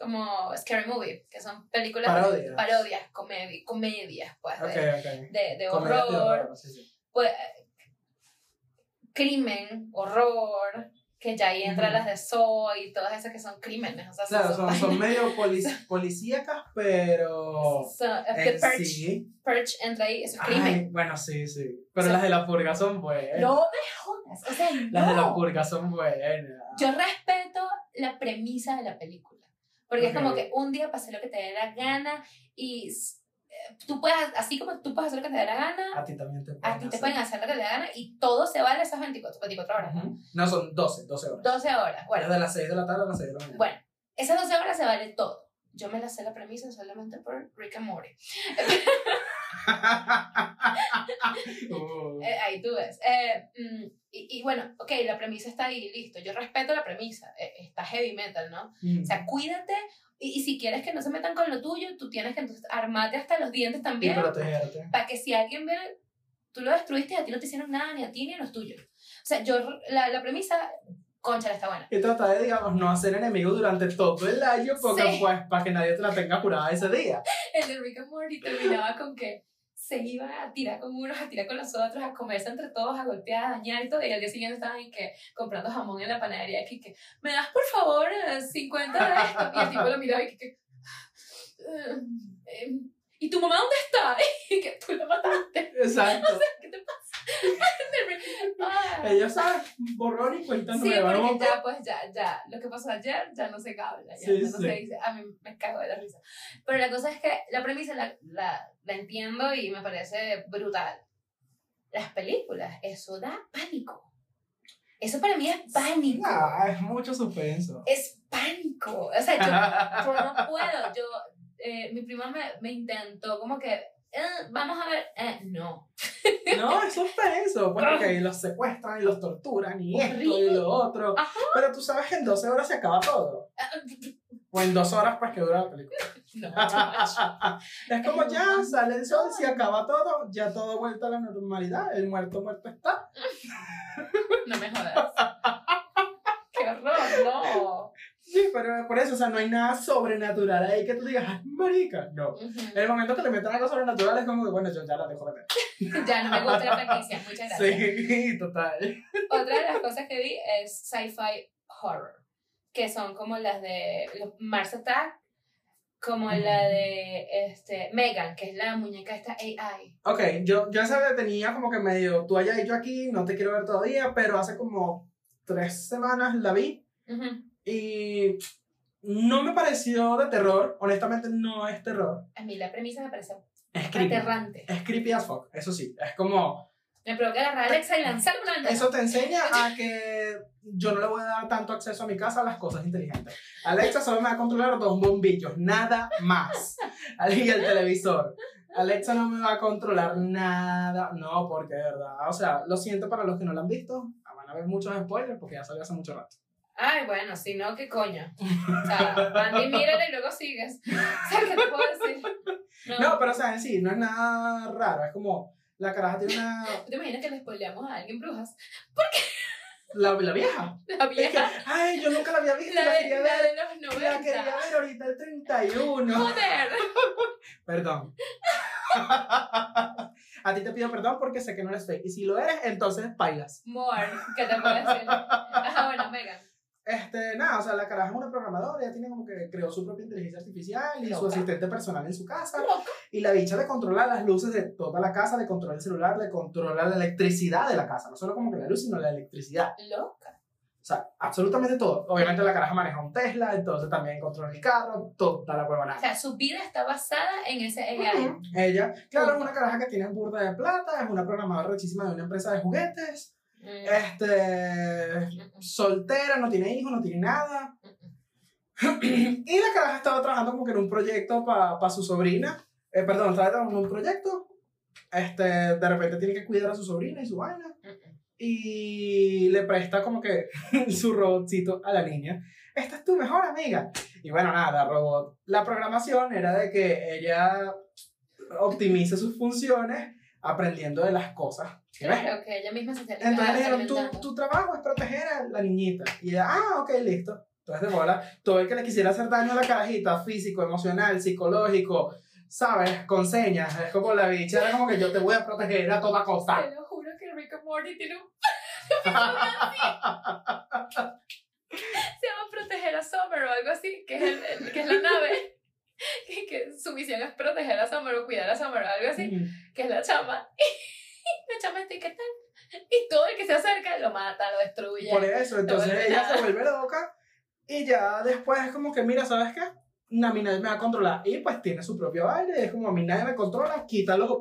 S2: como Scary Movie, que son películas
S1: Parodias.
S2: parodias comedi- comedias, pues, de,
S1: Ok, ok.
S2: de, de
S1: Comedias de
S2: horror,
S1: sí, sí.
S2: pues, crimen, horror, que ya ahí entran las de Saw y todas esas que son crímenes, o sea,
S1: Claro, son, son medio polic- policíacas, pero.
S2: So,
S1: en
S2: Purge,
S1: sí.
S2: Purge entra ahí, eso es
S1: Ay,
S2: crimen.
S1: bueno, sí, sí. Pero las de la purga son buenas.
S2: No me jodas, o sea,
S1: Las de la
S2: no.
S1: purga son buenas.
S2: Yo respeto la premisa de la película. Porque es como que un día pasé lo que te dé la gana y eh, tú puedes, así como tú puedes hacer lo que te dé la gana,
S1: A ti también te
S2: a
S1: pueden
S2: ti te pueden hacer lo que te dé la gana y todo se vale esas 24, 24 horas. ¿no?
S1: Ujú. No, son 12, 12 horas.
S2: 12 horas. Bueno,
S1: de las 6 de la tarde a las 6 de la mañana.
S2: bueno, esas 12 horas se vale todo. Yo me la sé la premisa solamente por Rick and Morty.
S1: Uh,
S2: Eh, ahí tú ves. Eh, mm, y, y bueno, ok, la premisa está ahí, listo. Yo respeto la premisa. eh, está heavy metal, ¿no?
S1: mm.
S2: O sea, cuídate. Y, y si quieres que no se metan con lo tuyo, tú tienes que entonces armarte hasta los dientes
S1: y
S2: también.
S1: protegerte.
S2: Para que si alguien ve, tú lo destruiste y a ti no te hicieron nada, ni a ti ni a los tuyos. O sea, yo, la, la premisa, concha, está buena.
S1: Y tratar de, digamos, no hacer enemigos durante todo el año, porque
S2: Sí.
S1: pues, para que nadie te la tenga curada ese día.
S2: El de Rick and Morty terminaba con que se iba a tirar con unos, a tirar con los otros, a comerse entre todos, a golpear, a dañar y todo. Y al día siguiente estaban y que, comprando jamón en la panadería. Que, que, ¿me das por favor eh, 50 de esto? Y el tipo lo miraba y que, que "Eh, ¿y tu mamá dónde está? Y que tú la mataste.
S1: Exacto.
S2: ¿Qué te pasa?
S1: Ellos saben, borrón y cuenta
S2: Sí,
S1: nueva. ¿no?
S2: porque ya, pues ya, ya, lo que pasó ayer ya no se habla, ya,
S1: Sí,
S2: no
S1: sí.
S2: se dice, a mí me cago de la risa. Pero la cosa es que la premisa la, la, la entiendo y me parece brutal. Las películas, eso da pánico. Eso para mí es pánico.
S1: Ah, es mucho suspenso.
S2: Es pánico. O sea, yo, yo no puedo. Yo, eh, mi prima me, me intentó como que, eh, vamos a ver, eh, no.
S1: No, es suspenso. Bueno, que los secuestran y los torturan y esto y lo otro.
S2: Ajá.
S1: Pero tú sabes que en 12 horas se acaba todo. O en 2 horas, pues que dura la película.
S2: No,
S1: es como ya sale el sol, se acaba todo, ya todo vuelta a la normalidad. El muerto, muerto está.
S2: No me jodas. Qué horror, no.
S1: Sí, pero por eso, o sea, no hay nada sobrenatural ahí que tú digas, ¡ay, marica! No.
S2: Ujú.
S1: En el momento que le metan algo sobrenatural es como que, bueno, yo ya la dejo de ver.
S2: Ya no me gusta la franquicia, muchas gracias.
S1: Sí, total.
S2: Otra de las cosas que vi es sci-fi horror, que son como las de los Mars Attack, como la de este, Megan, que es la muñeca esta AI.
S1: Ok, yo, yo esa tenía como que medio, tú hayas dicho aquí, no te quiero ver todavía, pero hace como tres semanas la vi
S2: Ujú.
S1: Y no me pareció de terror, honestamente no es terror.
S2: A mí la premisa me parece
S1: Es creepy.
S2: aterrante.
S1: Es creepy as fuck, eso sí, es como,
S2: Me provoca agarrar a Alexa y lanzarme una ventana.
S1: eso te enseña a que yo no le voy a dar tanto acceso a mi casa a las cosas inteligentes. Alexa solo me va a controlar dos bombillos, nada más. Y el televisor. Alexa no me va a controlar nada. No, porque de verdad. O sea, lo siento para los que no lo han visto. Van a ver muchos spoilers porque ya salió hace mucho rato.
S2: Ay, bueno, si no, ¿qué coño? O sea, Andy, mírale y luego sigues. O sea, ¿qué te puedo decir?
S1: No, pero o sea, en sí, no es nada raro. Es como la caraja tiene una.
S2: ¿Tú te imaginas que le spoileamos a alguien brujas?
S1: La, la vieja.
S2: La
S1: Es que,
S2: vieja.
S1: ay, yo nunca la había visto.
S2: La
S1: La,
S2: de,
S1: quería
S2: la
S1: ver.
S2: de los
S1: La quería
S2: 90.
S1: ver ahorita el 31.
S2: Joder.
S1: Perdón. A ti te pido perdón porque sé que no eres fake. Y si lo eres, entonces bailas.
S2: More, ¿qué te puedo decir? Ajá, bueno, Megan.
S1: Este, nada, o sea, la caraja es una programadora, ella tiene como que creó su propia inteligencia artificial y su
S2: Loca.
S1: asistente personal en su casa.
S2: Loca.
S1: Y la bicha le controla las luces de toda la casa, le controla el celular, le controla la electricidad de la casa. No solo como que la luz, sino la electricidad.
S2: Loca.
S1: O sea, absolutamente todo. Obviamente la caraja maneja un Tesla, entonces también controla el carro, toda la
S2: O
S1: huevonada.
S2: sea, su vida está basada en ese AI.
S1: Ujú. Ella, claro, es una caraja que tiene burda de plata, es una programadora rechísima de una empresa de juguetes, este, soltera, no tiene hijos, no tiene nada. y la caraja estaba trabajando como que en un proyecto para su sobrina. Eh, perdón, estaba trabajando en un proyecto. Este, de repente tiene que cuidar a su sobrina y su vaina. Y le presta como que su robotcito a la niña. Esta es tu mejor amiga. Y bueno, nada, robot. La programación era de que ella optimice sus funciones aprendiendo de las cosas. ¿sí?
S2: Claro, que ella misma se
S1: Entonces le dijeron, tu, tu trabajo es proteger a la niñita. Y ella, ah, ok, listo. Entonces de bola, todo el que le quisiera hacer daño a la carajita, físico, emocional, psicológico, ¿sabes? Con señas, es como la bicha, era como que yo te voy a proteger a toda costa.
S2: Te lo juro que Rick and Morty tiene un... Se llama proteger a Summer o algo así, que es, el, el- que es la nave. Que, que su misión es proteger a Summer o cuidar a Summer o algo así, que es la chama. Y la chama está, ¿qué tal? Y todo el que se acerca lo mata, lo destruye.
S1: Por eso, entonces ella
S2: nada.
S1: se vuelve loca y ya después es como que, mira, ¿sabes qué? A mí nadie me va a controlar. Y pues tiene su propio baile, es como a mí nadie me controla, quita los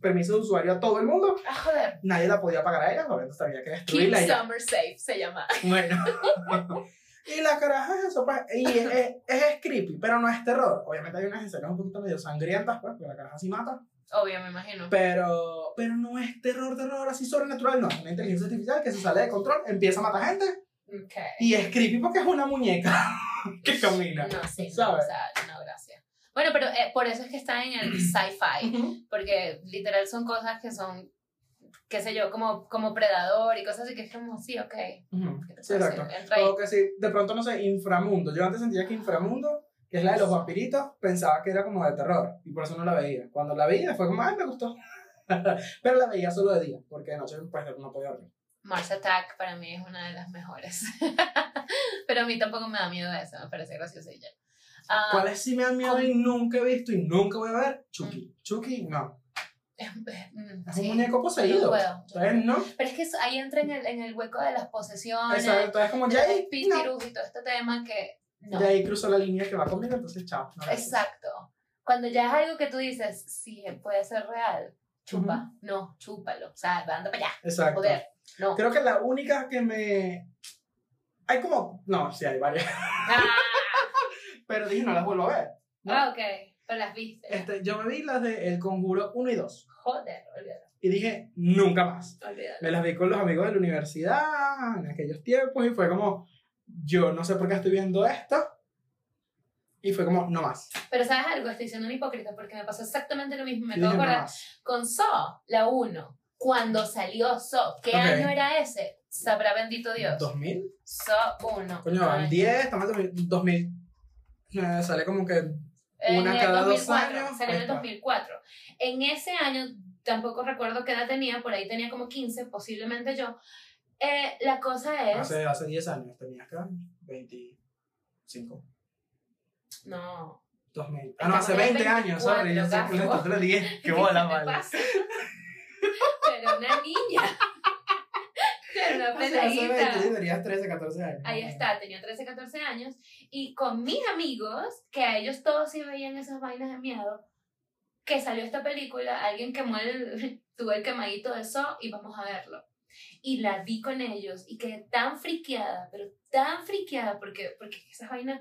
S1: permisos de usuario a todo el mundo.
S2: Ah, joder.
S1: Nadie la podía pagar a ella, obviamente había que
S2: Keep
S1: destruirla y ya.
S2: Summer safe se llama.
S1: Bueno. y la caraja es eso, pues, y es, es, es creepy, pero no es terror. Obviamente hay unas escenas un poquito medio sangrientas, pues, porque la caraja sí mata.
S2: Obvio, me imagino.
S1: Pero, pero no es terror, terror así sobrenatural, no. Es una inteligencia artificial que se sale de control, empieza a matar gente
S2: Ok.
S1: y es creepy porque es una muñeca que camina.
S2: No, sí, no,
S1: ¿sabes?
S2: o sea, no, gracias. Bueno, pero eh, por eso es que está en el sci-fi, porque literal son cosas que son, qué sé yo, como, como predador y cosas así que es como, sí, ok. ¿qué te
S1: Sí, exacto. O que si de pronto, no sé, inframundo. Yo antes sentía que inframundo, que es la de los vampiritos, pensaba que era como de terror y por eso no la veía. Cuando la veía fue como, ay, me gustó. Pero la veía solo de día, porque de noche pues no podía dormir.
S2: Mars Attack para mí es una de las mejores. pero a mí tampoco me da miedo eso, me parece gracioso y ya. Ah,
S1: ¿Cuáles sí me han miedo y nunca he visto y nunca voy a ver? Chucky. Chucky, no. Es un muñeco poseído.
S2: no puedo, yo no. Pero es que ahí entra en el, en el hueco de las posesiones,
S1: Exacto, es como ya ahí, no.
S2: y todo este tema que no.
S1: Ya ahí cruzó la línea que va conmigo, entonces chao. no.
S2: Exacto. Cuando ya es algo que tú dices, sí, puede ser real, chupa. No, chúpalo. O sea, anda para allá.
S1: Exacto.
S2: No.
S1: Creo que la única que me... Hay como... No, sí hay varias.
S2: Ah,
S1: Pero dije, no las vuelvo a ver.
S2: ah, ok. Pero las viste.
S1: Este, yo me vi las de El Conjuro 1 y 2.
S2: Joder, olvídalo.
S1: Y dije, nunca más.
S2: Olvídalo.
S1: Me las vi con los amigos de la universidad en aquellos tiempos y fue como, yo no sé por qué estoy viendo esto. Y fue como, no más.
S2: Pero ¿sabes algo? Estoy siendo un hipócrita porque me pasó exactamente lo mismo. Me acabo de acordar con Saw, la 1. Cuando salió Saw, ¿qué
S1: Ok.
S2: año era ese? Sabrá bendito Dios.
S1: ¿2000?
S2: Saw 1.
S1: Coño,
S2: Ay.
S1: 10, estamos en 2000. 2000 eh, sale como que
S2: En
S1: Una
S2: el
S1: cada dos
S2: 2004,
S1: años,
S2: Salió en el
S1: está.
S2: 2004. En ese año, tampoco recuerdo qué edad tenía, por ahí tenía como 15, posiblemente yo. Eh, la cosa es.
S1: hace, hace 10 años, tenía acá 25.
S2: No.
S1: 2000. Ah, no, hace
S2: Estamos en
S1: 20 años,
S2: 24,
S1: sorry. Yo sé que le le 10. Qué
S2: ¿Qué
S1: bola, vale.
S2: Pero una niña. Pero una
S1: Hace, hace 20,
S2: peladita.
S1: tendrías 13, 14 años.
S2: Ahí está, tenía 13, 14 años. Y con mis amigos, que a ellos todos sí veían esas vainas de miedo, que salió esta película, alguien quemó el, tuvo el quemadito de eso y vamos a verlo. Y la vi con ellos y quedé tan friqueada, pero tan friqueada, porque, porque esas vainas,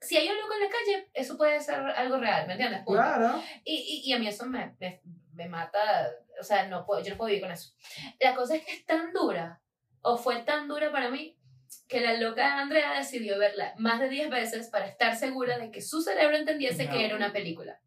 S2: si hay un loco en la calle, eso puede ser algo real, ¿me entiendes? Punto.
S1: Claro.
S2: Y, y, y a mí eso me, me, me mata, o sea, no puedo, yo no puedo vivir con eso. La cosa es que es tan dura, o fue tan dura para mí, que la loca Andrea decidió verla más de 10 veces para estar segura de que su cerebro entendiese
S1: No.
S2: que era una película.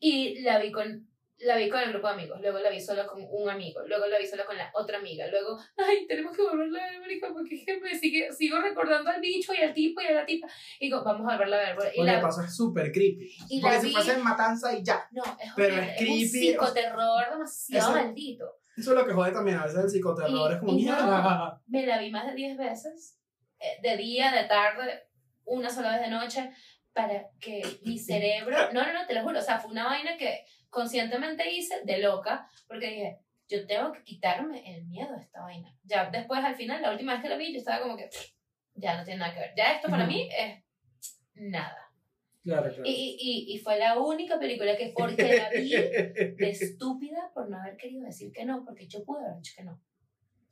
S2: Y la vi con la vi con el grupo de amigos, luego la vi solo con un amigo, luego la vi solo con la otra amiga, luego, ay, tenemos que volverla a ver, marica, porque es que me sigue, sigo recordando al bicho y al tipo y a la tipa. Y digo, vamos a volverla a ver. Y la,
S1: pasa es súper creepy.
S2: y
S1: Porque
S2: la
S1: si
S2: vi-
S1: fuese matanza y ya.
S2: no, es,
S1: pero
S2: horrible,
S1: es creepy,
S2: un psicoterror demasiado
S1: Eso-
S2: maldito.
S1: Eso es lo que jode también. A veces el psicoterror
S2: Y-
S1: es como
S2: no.
S1: mierda.
S2: Me la vi más de 10 veces, eh, de día, de tarde, una sola vez de noche, para que mi cerebro, no, no, no, te lo juro, o sea, fue una vaina que conscientemente hice de loca, porque dije, yo tengo que quitarme el miedo a esta vaina. Ya después, al final, la última vez que la vi, yo estaba como que, ya no tiene nada que ver. Ya esto para mí es nada.
S1: Claro, claro.
S2: Y, y, y, y fue la única película que, porque la vi de estúpida por no haber querido decir que no, porque yo pude haber dicho que no.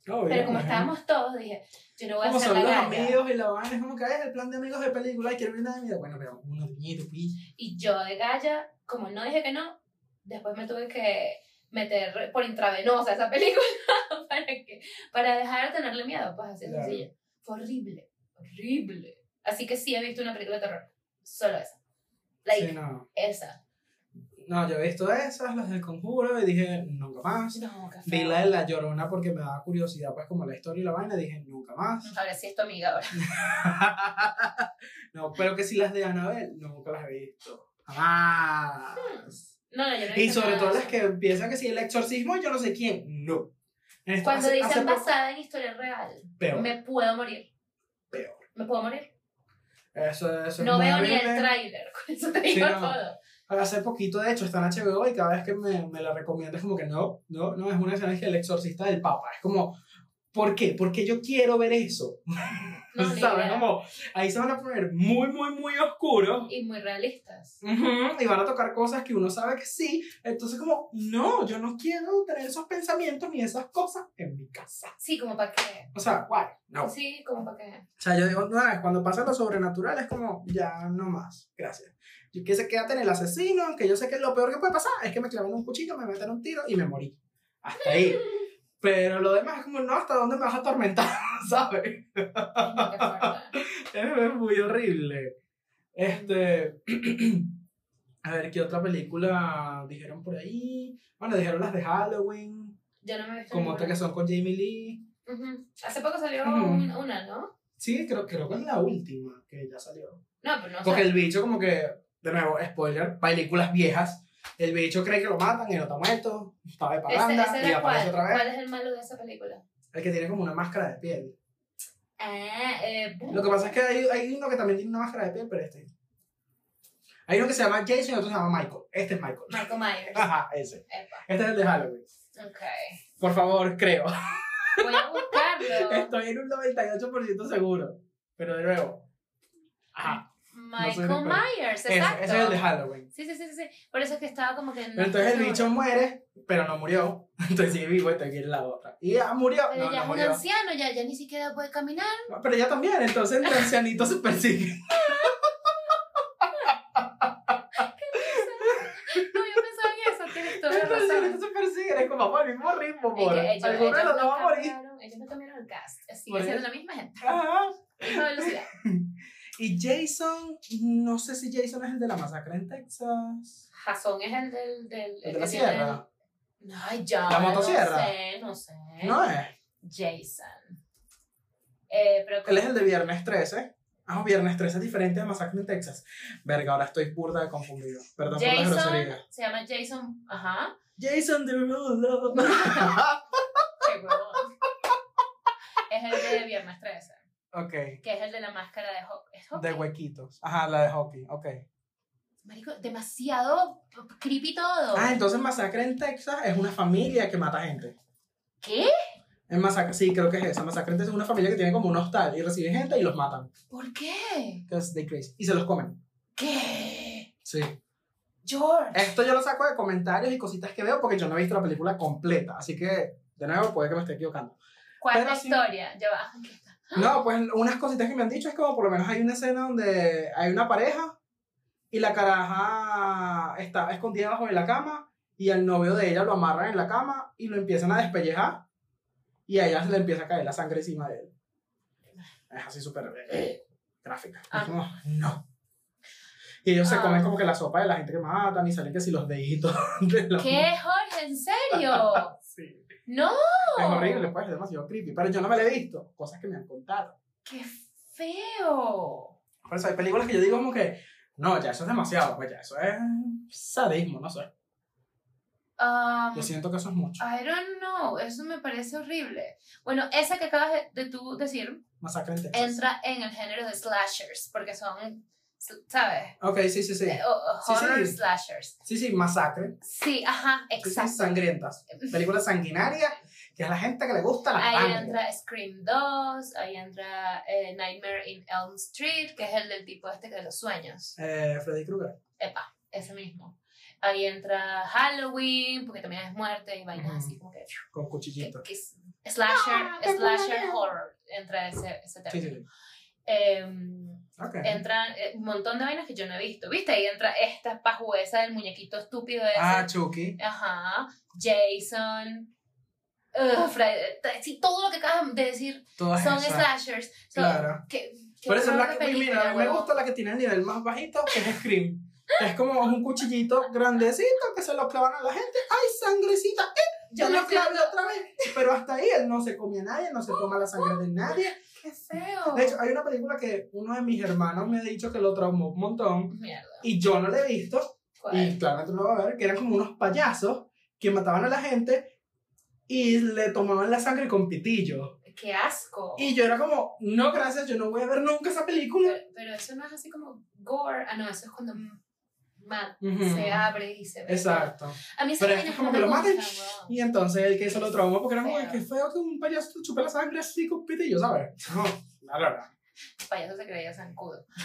S1: Obvio,
S2: Pero como estábamos todos, dije, yo no voy a
S1: Como
S2: hacer
S1: son
S2: la
S1: los amigos y la vaina, es como que es el plan de amigos de película y quiero ver nada de miedo. Bueno, pero uno niñito, pi.
S2: Y yo de galla, como no dije que no, después me tuve que meter por intravenosa esa película para, que, para dejar de tenerle miedo, pues así
S1: Claro.
S2: sencillo. Fue horrible, horrible. Así que sí he visto una película de terror, solo esa. Like,
S1: Sí, no.
S2: esa.
S1: No, yo he visto esas, las del conjuro, y dije, nunca más.
S2: No, qué
S1: Vi
S2: feo.
S1: la de la llorona porque me daba curiosidad, pues como la historia y la vaina, dije, nunca más.
S2: Ahora sí es tu amiga ahora.
S1: no, pero que si las de Annabelle, nunca las he visto. Jamás.
S2: No, no, yo no he
S1: Y
S2: visto
S1: sobre
S2: nada
S1: todo las que empiezan que si el exorcismo, yo no sé quién. No. Esto
S2: Cuando
S1: hace-
S2: dicen
S1: hace poco-
S2: basada en historia real,
S1: Peor.
S2: me puedo morir.
S1: Peor.
S2: Me puedo morir.
S1: Eso, eso es
S2: No
S1: muy
S2: veo ni el tráiler, con eso te digo
S1: Sí, no.
S2: todo.
S1: Hace poquito, de hecho, está en HBO y cada vez que me, me la recomiendo es como que no, no, no, es una escena que el exorcista del Papa. Es como, ¿por qué? Porque yo quiero ver eso.
S2: No,
S1: ¿Sabes? Como, ahí se van a poner muy, muy, muy oscuros.
S2: Y muy realistas.
S1: Ujú, y van a tocar cosas que uno sabe que sí. Entonces, como, no, yo no quiero tener esos pensamientos ni esas cosas en mi casa.
S2: Sí, como para qué.
S1: O sea, guay, no. O
S2: Sí, como para qué.
S1: sea, yo digo, una vez, cuando pasa lo sobrenatural es como, ya no más, gracias. Yo que se quédate en el asesino, que yo sé que lo peor que puede pasar es que me claven un cuchillo, me meten un tiro y me morí. Hasta ahí. Pero lo demás es como, no, ¿hasta dónde me vas a atormentar? ¿Sabes? Es muy horrible. Este. A ver, ¿qué otra película dijeron por ahí? Bueno, dijeron las de Halloween,
S2: Yo no me he visto
S1: como otra
S2: ninguna.
S1: que son con Jamie Lee.
S2: Hace poco salió un- una, ¿no?
S1: Sí, creo, creo que es la última que ya salió.
S2: No, pero no
S1: Porque el bicho, como que, de nuevo, spoiler, películas viejas. El bicho cree que lo matan y no está muerto, estaba de
S2: Ese,
S1: parranda
S2: ese
S1: y aparece
S2: cuál.
S1: otra vez.
S2: ¿Cuál es el malo de esa película?
S1: El que tiene como una máscara de piel.
S2: Ah, eh.
S1: Lo que pasa es que hay, hay uno que también tiene una máscara de piel, pero este. Hay uno que se llama Jason y otro se llama Michael. Este es Michael.
S2: Michael Myers.
S1: Ajá, ese.
S2: Epa.
S1: Este es el de Halloween.
S2: Ok.
S1: Por favor, creo.
S2: Voy a buscarlo.
S1: Estoy en un 98% seguro. Pero de nuevo. Ajá.
S2: Michael
S1: sé de-
S2: Myers, exacto.
S1: ese es el de Halloween.
S2: Sí, sí, sí, sí. Por eso es que estaba como que. No
S1: Pero entonces el bicho muere, pero no murió. Entonces sigue vivo y está aquí en la otra. Y ya murió.
S2: Pero
S1: no,
S2: ya
S1: no
S2: es un
S1: murió.
S2: anciano, ya, ya ni siquiera puede caminar.
S1: No, pero ella también. Entonces el ancianito se persigue.
S2: No, yo pensaba en eso,
S1: El ancianito se persigue. Es como, el mismo ritmo, por.
S2: ellos,
S1: Alguno de los
S2: no
S1: va a morir.
S2: ellos no cambiaron el cast. Sigue siendo la misma gente.
S1: Ajá.
S2: Misma velocidad.
S1: Y Jason, no sé si Jason es el de la masacre en Texas.
S2: Jason es el del. del
S1: El de la sierra.
S2: Ay, ya.
S1: ¿La motosierra?
S2: No sé, no sé.
S1: No es.
S2: Jason. Eh, pero
S1: Él es el de Viernes 13. Ah, Viernes 13 es diferente de Masacre en Texas. Verga, ahora estoy burda de confundido. Perdón por la
S2: Jason
S1: grosería.
S2: se llama Jason. Ajá.
S1: Jason Derulo.
S2: Qué huevón. es el de Viernes 13.
S1: Ok.
S2: Que es el de la máscara de hockey. ¿Es hockey?
S1: De huequitos. Ajá, la de hockey. Ok.
S2: Marico, demasiado creepy todo.
S1: Ah, entonces Masacre en Texas es una familia que mata gente.
S2: ¿Qué?
S1: En Masacre, sí, creo que es esa. Masacre en Texas es una familia que tiene como un hostal y recibe gente y los matan.
S2: ¿Por qué?
S1: Because they crazy. Y se los comen.
S2: ¿Qué?
S1: Sí.
S2: George.
S1: Esto yo lo saco de comentarios y cositas que veo porque yo no he visto la película completa. Así que, de nuevo, puede que me esté equivocando.
S2: ¿Cuál es la
S1: sí.
S2: historia? Ya va.
S1: No, pues unas cositas que me han dicho es como por lo menos hay una escena donde hay una pareja y la caraja está escondida bajo de la cama y al novio de ella lo amarran en la cama y lo empiezan a despellejar y a ella se le empieza a caer la sangre encima de él. Es así súper eh, gráfica.
S2: Ah.
S1: como, no. Y ellos se
S2: Ah.
S1: comen como que la sopa de la gente que matan y salen que si los deditos de los...
S2: ¿Qué, Jorge? ¿En serio? No.
S1: Es horrible, pues, es demasiado creepy. Pero yo no me la he visto, cosas que me han contado.
S2: ¡Qué feo!
S1: Por eso hay películas que yo digo como que, no, ya eso es demasiado, pues ya eso es sadismo, no sé.
S2: Um,
S1: Yo siento que eso es mucho.
S2: I don't know, eso me parece horrible. Bueno, esa que acabas de, de tú decir
S1: Masacre en Texas.
S2: entra en el género de slashers, porque son, ¿sabes?
S1: Ok, sí, sí, sí.
S2: Eh, o- o
S1: Sí, sí.
S2: horror slashers.
S1: Sí, sí, masacre.
S2: Sí, ajá,
S1: Sí, sí,
S2: exacto.
S1: sangrientas. Películas sanguinarias, que es la gente que le gusta la
S2: Ahí
S1: sangre.
S2: entra Scream 2, ahí entra eh, Nightmare in Elm Street, que es el del tipo este que de los sueños.
S1: Eh, Freddy Krueger.
S2: Epa, ese mismo. Ahí entra Halloween, porque también es muerte y vainas
S1: Ujú.
S2: así como que...
S1: Con
S2: que,
S1: cuchillito.
S2: que es slasher,
S1: Ah, tengo
S2: slasher horror, entra ese, ese
S1: Sí, sí,
S2: término.
S1: sí.
S2: Em,
S1: Ok.
S2: entran eh, un montón de vainas que yo no he visto. ¿Viste? Ahí entra esta pajueza del muñequito estúpido ese.
S1: Ah, Chucky.
S2: Ajá. Jason. T- sí, todo lo que acabas de decir
S1: Todas
S2: son
S1: esas.
S2: slashers. Son,
S1: Claro.
S2: que, que
S1: Por eso es la que,
S2: película,
S1: mira, me gusta la que tiene el nivel más bajito, que es Scream. Es como un cuchillito grandecito que se lo clavan a la gente. ¡Ay, sangrecita! ¡Eh!
S2: Yo
S1: clavé
S2: siento-
S1: otra vez. Pero hasta ahí él no se come a nadie, no se toma la sangre de nadie.
S2: ¡Qué feo!
S1: De hecho, hay una película que uno de mis hermanos me ha dicho que lo traumó un montón.
S2: Mierda.
S1: Y yo no la he visto.
S2: ¿cuál?
S1: Y claramente no lo va a ver. Que eran como unos payasos que mataban a la gente y le tomaban la sangre con pitillo.
S2: ¡Qué asco!
S1: Y yo era como, no, gracias, yo no voy a ver nunca esa película.
S2: Pero, pero eso no es así como gore. Ah, no, eso es cuando Se abre y se ve.
S1: Exacto.
S2: A mí
S1: Pero
S2: vainas
S1: esto es como que
S2: me
S1: lo maten. Y entonces el que hizo lo traumó porque era como, que feo que un payaso chupe la sangre así con pitillo, ¿sabes? No, la verdad.
S2: Payaso se creía zancudo.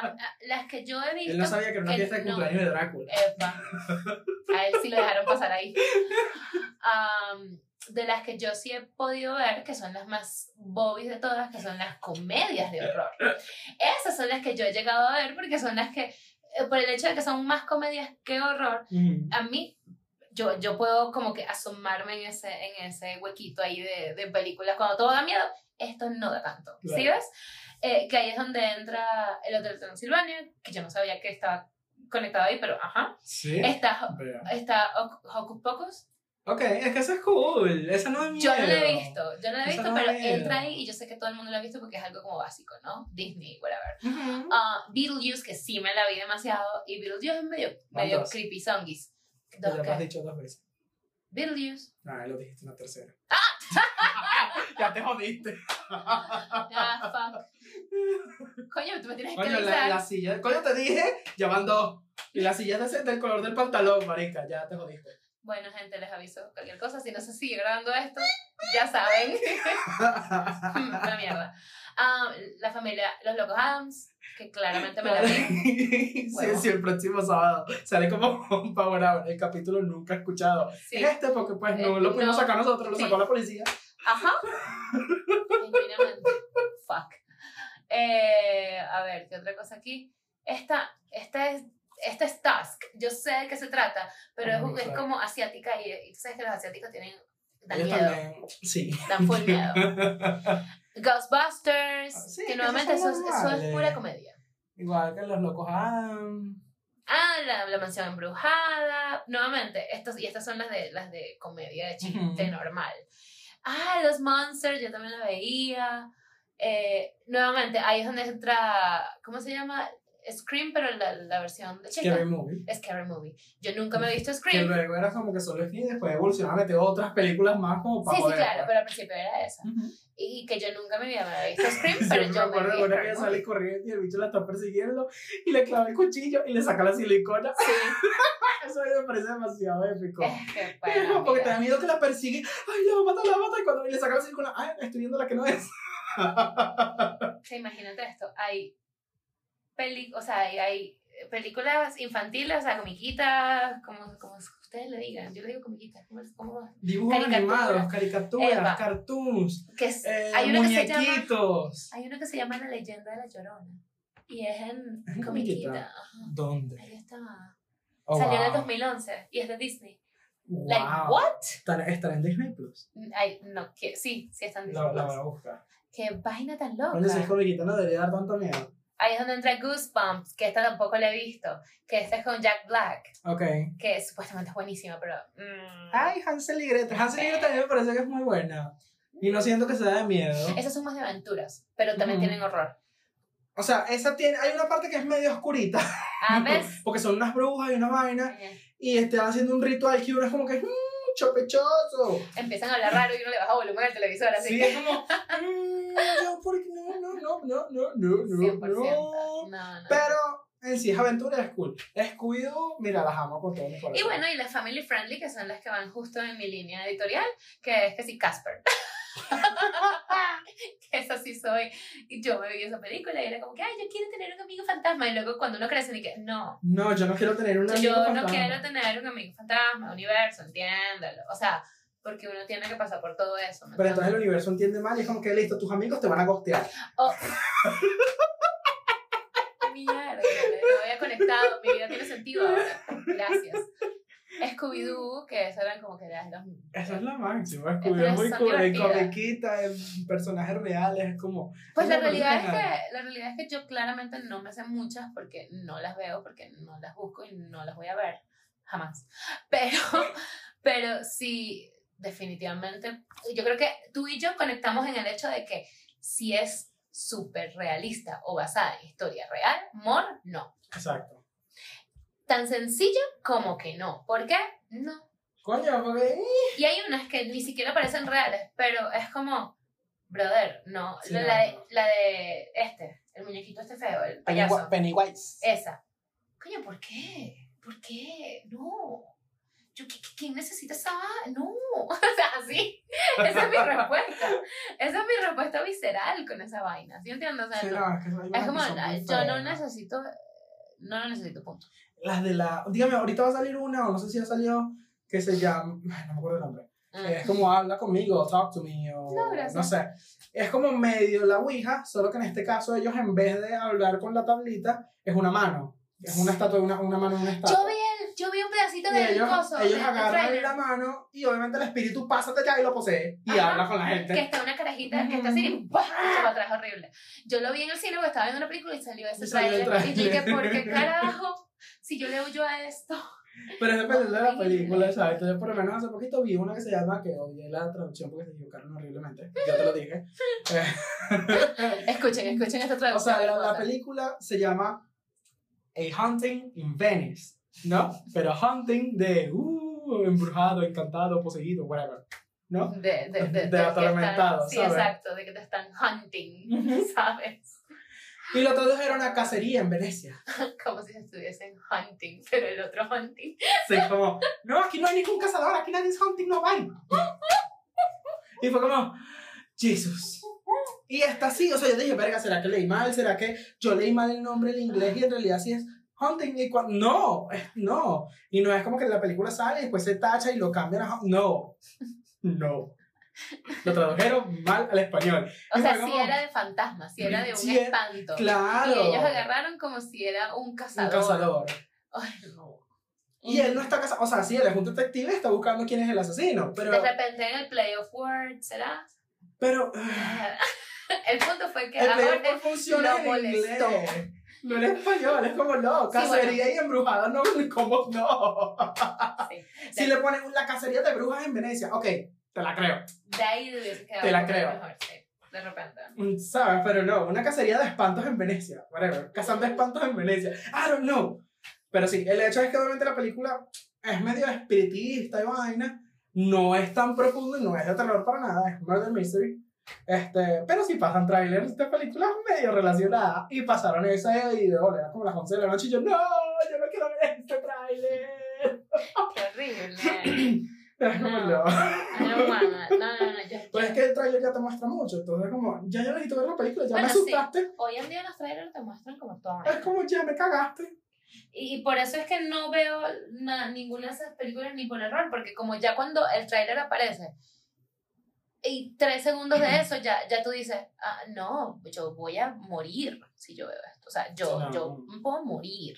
S2: Este, las que yo he visto.
S1: Él no sabía que era una fiesta de
S2: no.
S1: cumpleaños de Drácula.
S2: Epa. A él sí lo dejaron pasar ahí. Am, de las que yo sí he podido ver, que son las más bobbies de todas, que son las comedias de horror. Esas son las que yo he llegado a ver porque son las que, eh, por el hecho de que son más comedias que horror, a mí, yo, yo puedo como que asomarme en ese, en ese huequito ahí de, de películas. Cuando todo da miedo, esto no da tanto. ¿Sí
S1: Claro.
S2: ves? Eh, que ahí es donde entra el Hotel Transilvania, que yo no sabía que estaba conectado ahí, pero ajá.
S1: Sí.
S2: Está, está Hoc- Hocus Pocus.
S1: Ok, es que eso es cool. Esa no es miedo.
S2: Yo no la he visto, yo no la he
S1: Eso
S2: visto,
S1: no
S2: pero entra ahí y yo sé que todo el mundo la ha visto porque es algo como básico, ¿no? Disney, whatever.
S1: Ujú.
S2: Ah, Beetlejuice, que sí me la vi demasiado, y Beetlejuice es medio, medio creepy Dos
S1: lo has dicho dos veces.
S2: Beetlejuice.
S1: Ah, lo dijiste una tercera. Ya te jodiste.
S2: Ah, fuck. Coño, tú me tienes que
S1: Coño, la,
S2: avisar.
S1: la silla. Coño, te dije, ya van dos. Y la silla es de- del color del pantalón, marica. Ya te jodiste.
S2: Bueno, gente, les aviso cualquier cosa. Si no se sigue grabando esto, ya saben. Una mierda. Ah, la familia Los Locos Adams, que claramente me la vi.
S1: sí,
S2: Bueno.
S1: sí, el próximo sábado sale como un Power Hour. El capítulo nunca escuchado.
S2: Sí.
S1: Es este porque pues no
S2: Eh,
S1: lo pudimos
S2: no.
S1: sacar nosotros, lo
S2: Sí.
S1: sacó la policía.
S2: Ajá. Fuck. Eh, a ver, ¿qué otra cosa aquí? Esta, esta es. Esta es Tusk. Yo sé de qué se trata, pero es, es como asiática y, y tú sabes que los asiáticos tienen. dan
S1: Ellos
S2: miedo.
S1: también. Sí.
S2: Dan full miedo. Ghostbusters,
S1: Ah, sí,
S2: que nuevamente eso, eso es pura comedia.
S1: Igual que los locos Adam.
S2: Ah, la, la mansión embrujada. Nuevamente, estas, y estas son las de, las de comedia de chiste
S1: Ujú.
S2: normal. Ah, los Monsters, yo también la veía. Eh, nuevamente, ahí es donde entra, ¿cómo se llama? Scream, pero la, la versión de chica.
S1: Scary Movie.
S2: Scary Movie. Yo nunca me he visto
S1: Que
S2: Scream.
S1: luego era como que solo Scream y después evolucionaba a meter otras películas más como para
S2: Sí, sí,
S1: joder,
S2: claro,
S1: pues.
S2: pero al principio era esa.
S1: Ujú.
S2: Y que yo nunca en mi vida me había visto Scream,
S1: Sí,
S2: pero
S1: me
S2: yo me
S1: acuerdo de una que sale corriendo y el bicho la está persiguiendo y le clava el cuchillo y le saca la silicona.
S2: Sí,
S1: Eso a mí me parece demasiado épico.
S2: bueno,
S1: porque te da miedo que la persigue. Ay, la va a matar, la va a matar. Y cuando le saca la silicona, ay, estoy viendo la que no es.
S2: Sí, imagínate esto, hay, peli o sea, hay, hay películas infantiles, o sea, comiquitas, como, como ustedes le digan, yo le digo comiquitas, ¿cómo, cómo?
S1: Dibujos
S2: Caricaturas.
S1: animados, caricaturas,
S2: Epa.
S1: cartoons,
S2: Que es,
S1: eh,
S2: hay, uno que se llama, hay uno que se llama La leyenda de la llorona, y es en
S1: ¿Es en
S2: comiquita,
S1: ¿Dónde?
S2: ahí está,
S1: Oh,
S2: salió en el
S1: wow.
S2: 2011, y es de Disney,
S1: Wow.
S2: like, what?
S1: ¿Estará, estará en Disney Plus?
S2: Ay, no, que, sí, sí está en Disney
S1: La, la
S2: Plus.
S1: voy a buscar.
S2: Qué vaina tan loca.
S1: Coño, si es comiquita no debería dar tanto miedo.
S2: Ahí es donde entra Goosebumps, que esta tampoco la he visto, que esta es con Jack Black,
S1: Ok.
S2: que supuestamente es buenísima, pero... mm,
S1: Ay, Hansel y Gretel. Hansel y Gretel también me parece que es muy buena. Y no siento que sea de miedo.
S2: Esas son más de aventuras, pero también
S1: Ujú.
S2: tienen horror.
S1: O sea, esa tiene, hay una parte que es medio oscurita.
S2: A veces...
S1: Porque son unas brujas y una vaina. Y están haciendo un ritual que uno es como que, mmm, chopechoso.
S2: Empiezan a hablar raro y uno le baja volumen al televisor, así
S1: Sí,
S2: que...
S1: es como, mmm, yo, ¿por qué no, no, no, no, no, no, no,
S2: 100%.
S1: no.
S2: No.
S1: Pero en sí es aventura, es cool. Scooby-Doo, mira, las amo con todo mi corazón.
S2: Y bueno, y las family friendly, que son las que van justo en mi línea editorial, que es que sí, Casper. que esa sí soy. Y yo me vi esa película y era como que, ay, yo quiero tener un amigo fantasma. Y luego cuando uno crece, dije, no,
S1: No, yo no quiero tener una
S2: yo
S1: amiga
S2: no
S1: fantasma.
S2: quiero tener un amigo fantasma, universo, entiéndelo. O sea, porque uno tiene que pasar por todo eso. ¿me
S1: Pero entonces el universo entiende mal y es como que listo, tus amigos te van a costear.
S2: Oh. Mierda, no había conectado, mi vida tiene sentido ahora. Gracias. Scooby-Doo, que esas eran como que las dos
S1: Esa es la máxima.
S2: Pero
S1: Scooby es muy cool. Comiquita, es personajes reales, es como.
S2: Pues la realidad, es que, la realidad es que yo claramente no me sé muchas porque no las veo, porque no las busco y no las voy a ver jamás. Pero, pero sí, definitivamente, yo creo que tú y yo conectamos en el hecho de que si es súper realista o basada en historia real, Mor, no.
S1: Exacto.
S2: Tan sencillo como que no. ¿Por qué? No.
S1: Coño, porque.
S2: Y hay unas que ni siquiera parecen reales, pero es como, brother, no.
S1: Sí,
S2: la,
S1: no,
S2: la de, la de este, el muñequito este feo, el payaso.
S1: Pennywise.
S2: Esa. Coño, ¿por qué? ¿Por qué? No. Yo, ¿qui- qui- ¿Quién necesita esa? No. O sea, así. Esa es mi respuesta. Esa es mi respuesta visceral con esa vaina. ¿Sí entiendes? O sea,
S1: Sí,
S2: no.
S1: no, es que
S2: Es como, yo no necesito, no lo necesito, punto.
S1: Las de la. Dígame, ahorita va a salir una, o no sé si ya salió, que se llama. ay, No me acuerdo el nombre. que Es como habla conmigo, talk to me, o.
S2: No, gracias.
S1: no sé. Es como medio la Ouija, solo que en este caso ellos en vez de hablar con la tablita, es una mano. Es una estatua, una, una mano una estatua.
S2: Yo vi, el, yo vi un pedacito
S1: Y
S2: del
S1: ellos,
S2: coso.
S1: ellos agarran la mano y obviamente el espíritu pasa allá y lo posee y
S2: Ajá.
S1: habla con la gente.
S2: Que está una carajita que está así y ¡pah! se para atrás horrible. Yo lo vi en el cine porque estaba viendo una película y salió ese
S1: Y salió el
S2: trailer. Y yo dije. ¿por qué carajo? Si yo le huyo a esto.
S1: Pero es dependiendo de la película, ¿sabes? Entonces, por lo menos hace poquito vi una que se llama, que odié la traducción porque se equivocaron horriblemente. Yo te lo dije. Eh,
S2: Escuchen, escuchen esta
S1: o
S2: traducción.
S1: sea, la, película se llama A Hunting in Venice, ¿no? Pero hunting de uh, embrujado, encantado, poseído, whatever, ¿no?
S2: De, de, de,
S1: atormentado,
S2: están- Sí,
S1: ¿sabes?
S2: exacto, de que te están hunting. ¿sabes?
S1: Y lo tradujeron a cacería en Venecia.
S2: Como si estuviesen hunting, pero el otro hunting.
S1: Sí, como, no, aquí no hay ningún cazador, aquí nadie es hunting, no hay. Y fue como, Jesús. Y está así, o sea, yo dije, verga, ¿será que leí mal? ¿Será que yo leí mal el nombre en inglés y en realidad sí es hunting? Y no, no. Y no es como que la película sale y después se tacha y lo cambian a No, no. Lo tradujeron mal al español.
S2: O
S1: Y
S2: sea, si era de fantasma, si era de un
S1: Sí,
S2: espanto.
S1: Claro.
S2: Y ellos agarraron como si era un
S1: un
S2: cazador.
S1: cazador.
S2: Ay, no.
S1: Y él no está casado, o sea, sí, él es un detective está buscando quién es el asesino, pero...
S2: De repente en el play of words, ¿será?
S1: Pero...
S2: El punto fue que
S1: El
S2: ahora
S1: funciona
S2: lo
S1: en
S2: molestó.
S1: inglés. No en español, es como no.
S2: Sí,
S1: Cacería y embrujada, no, como no.
S2: sí,
S1: Si le ponen la cacería de brujas en Venecia, ok, te la creo.
S2: de ahí hubiese quedado
S1: Te la creo.
S2: mejor, sí, de repente.
S1: ¿Sabes? Pero no, una cacería de espantos en Venecia, whatever. Cazando espantos en Venecia. I don't know. Pero sí, el hecho es que obviamente la película es medio espiritista y vaina. No es tan profundo y no es de terror para nada, es murder mystery. Este, pero sí pasan trailers de películas medio relacionadas y pasaron ese video, era como las 11 de la noche y yo, no, yo no quiero ver este trailer.
S2: Qué horrible.
S1: Era como,
S2: No.
S1: no.
S2: No, no, no. Yo,
S1: Pues es que el trailer ya te muestra mucho, entonces como, ya yo necesito ver la película, ya me asustaste,
S2: hoy en día los trailers te muestran como todo.
S1: es como, ya me cagaste.
S2: Y por eso es que no veo na- ninguna de esas películas ni por error, porque como ya cuando el tráiler aparece y tres segundos de eso ya, ya tú dices, ah, no, yo voy a morir si yo veo esto. O sea, yo,
S1: No.
S2: yo puedo morir.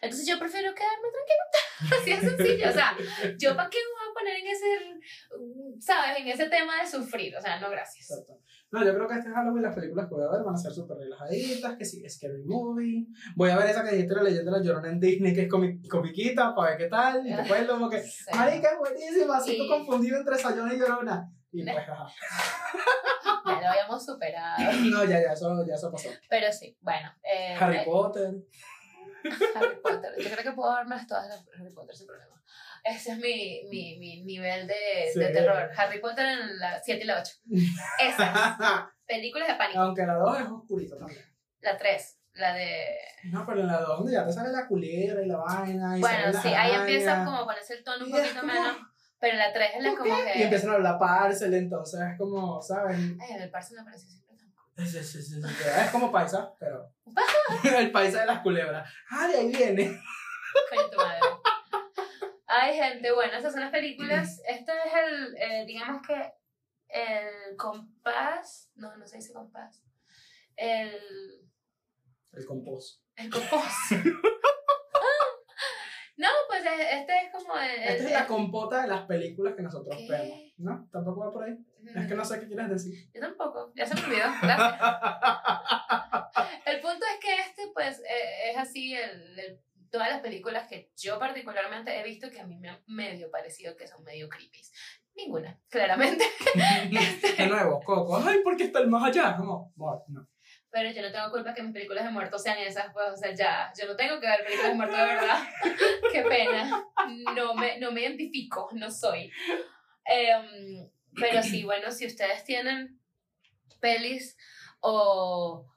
S2: Entonces yo prefiero quedarme tranquila. Así de sencillo. O sea, yo para qué voy poner en ese, ¿sabes? En ese tema de sufrir. O sea, no, gracias.
S1: Exacto. No, yo creo que este Halloween las películas que voy a ver van a ser súper relajaditas, que sí, Scary Movie. Voy a ver esa que dijiste, la leyenda de la Llorona en Disney, que es comi comiquita, para ver qué tal. Y después como que,
S2: Sí.
S1: marica, es buenísima, así
S2: Sí.
S1: confundido entre Sayona y Llorona. Y pues, ajá.
S2: Ya lo habíamos superado.
S1: No, ya, ya, eso, ya eso pasó.
S2: Pero sí, bueno. eh,
S1: Harry Potter.
S2: Harry Potter. Yo creo que puedo verme todas las Harry Potter sin problema. Ese es mi, mi, mi nivel de,
S1: Sí.
S2: de terror. Harry Potter en la 7 y la 8. Esas. Películas de pánico.
S1: Aunque la 2 es oscurita también.
S2: La 3. La de.
S1: No, pero en la 2 donde ya te sale la culebra y la vaina. Y
S2: Bueno, sí, ahí empieza
S1: arañas.
S2: como a ponerse el tono un poquito
S1: como,
S2: menos. Pero la 3 es la
S1: ¿por
S2: como
S1: qué?
S2: que.
S1: Y empiezan a hablar parcel, entonces es como, ¿sabes?
S2: Ay, el parcel me parece siempre tan cool.
S1: Sí, sí, sí, sí, sí. Es como paisa, pero. el paisa de las culebras. Ah, de ahí viene.
S2: Coño, tu madre. Ay, gente, bueno, esas son las películas. Este es el, eh, digamos que, el compás. No, no se dice compás. El.
S1: El compost.
S2: El compás. no, pues este es como el.
S1: Esta es
S2: el-
S1: la compota de las películas que nosotros
S2: ¿Qué?
S1: vemos. ¿No? ¿Tampoco va por ahí? Es que no sé qué quieres decir.
S2: Yo tampoco, ya se me olvidó. El punto es que este, pues, eh, es así, el, el- todas las películas que yo particularmente he visto que a mí me han medio parecido que son medio creepy. Ninguna, claramente.
S1: De nuevo, Coco. Ay, ¿por qué está el más allá? Como, no.
S2: Pero yo no tengo culpa que mis películas de muertos sean esas, pues, o sea, ya, yo no tengo que ver películas de muertos de verdad. Qué pena. No me, no me identifico, no soy. Em, pero sí, bueno, si ustedes tienen pelis o,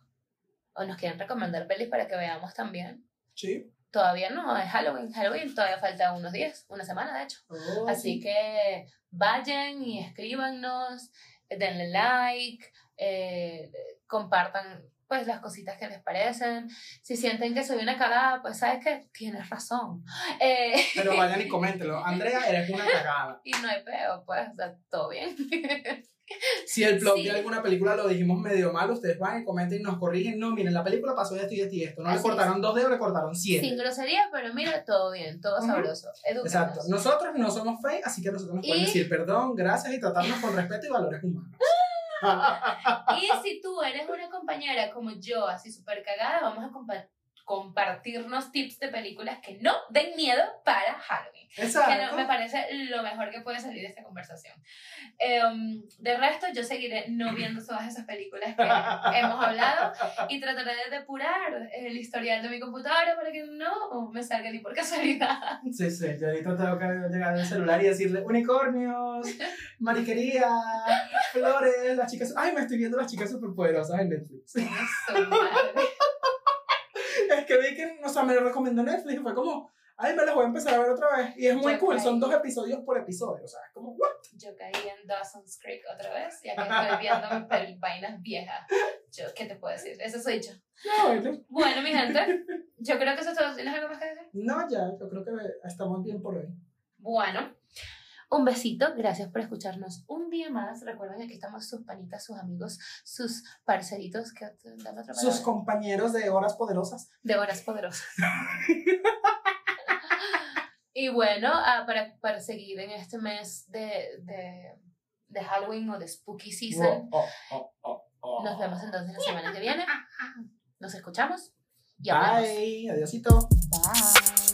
S2: o nos quieren recomendar pelis para que veamos también.
S1: Sí.
S2: Todavía no, es Halloween. Halloween todavía falta unos días, una semana de hecho.
S1: Oh,
S2: Así que vayan y escríbanos, denle like, eh, compartan pues las cositas que les parecen. Si sienten que soy una cagada, pues sabes que tienes razón. Eh,
S1: Pero vayan y coméntenlo. Andrea, eres una cagada.
S2: y no hay peo, pues, o sea, todo bien.
S1: Si el plot
S2: Sí.
S1: de alguna película lo dijimos medio mal, ustedes van y comenten y nos corrigen. No, miren, la película pasó esto y esto y esto. No le
S2: Así
S1: cortaron dos dedos, le cortaron
S2: Sin
S1: siete.
S2: grosería, pero mira, todo bien, todo sabroso. Edúquenos.
S1: Exacto. Nosotros no somos fake, así que nosotros nos pueden
S2: Y-
S1: decir perdón, gracias y tratarnos con respeto y valores humanos.
S2: Y si tú eres una compañera como yo, así súper cagada, vamos a compa- compartirnos tips de películas que no den miedo para Halloween. Que no-
S1: Exacto.
S2: me parece lo mejor que puede salir de esta conversación. Em, de resto, yo seguiré no viendo todas esas películas que hemos hablado y trataré de depurar el historial de mi computadora para que no me salga ni por casualidad.
S1: Sí, sí, yo ahorita tengo que llegar al celular y decirle unicornios, mariquería, flores, las chicas. Ay, me estoy viendo las chicas superpoderosas en Netflix.
S2: Su madre.
S1: Que vi que, o sea, me lo recomendó Netflix y fue como, ay, me las voy a empezar a ver otra vez. Y es muy
S2: Yo
S1: cool,
S2: caí.
S1: son dos episodios por episodio, o sea, es como, ¿what?
S2: Yo caí en Dawson's Creek otra vez, ya que estoy viendo mis pel- vainas viejas. Yo, ¿Qué te puedo decir? Eso soy yo.
S1: No, bueno.
S2: Bueno, mi gente, yo creo que eso es todo. ¿Tienes algo más que decir?
S1: No, ya, yo creo que estamos bien por hoy.
S2: Bueno, un besito. Gracias por escucharnos un día más. Recuerden que aquí estamos sus panitas, sus amigos, sus parceritos. que
S1: Sus compañeros de horas poderosas.
S2: De horas poderosas. y bueno, ah, para, para seguir en este mes de, de, de Halloween o de Spooky Season,
S1: Oh, oh, oh, oh.
S2: nos vemos entonces la semana que viene. Nos escuchamos y.
S1: Bye, adiosito.
S2: Bye.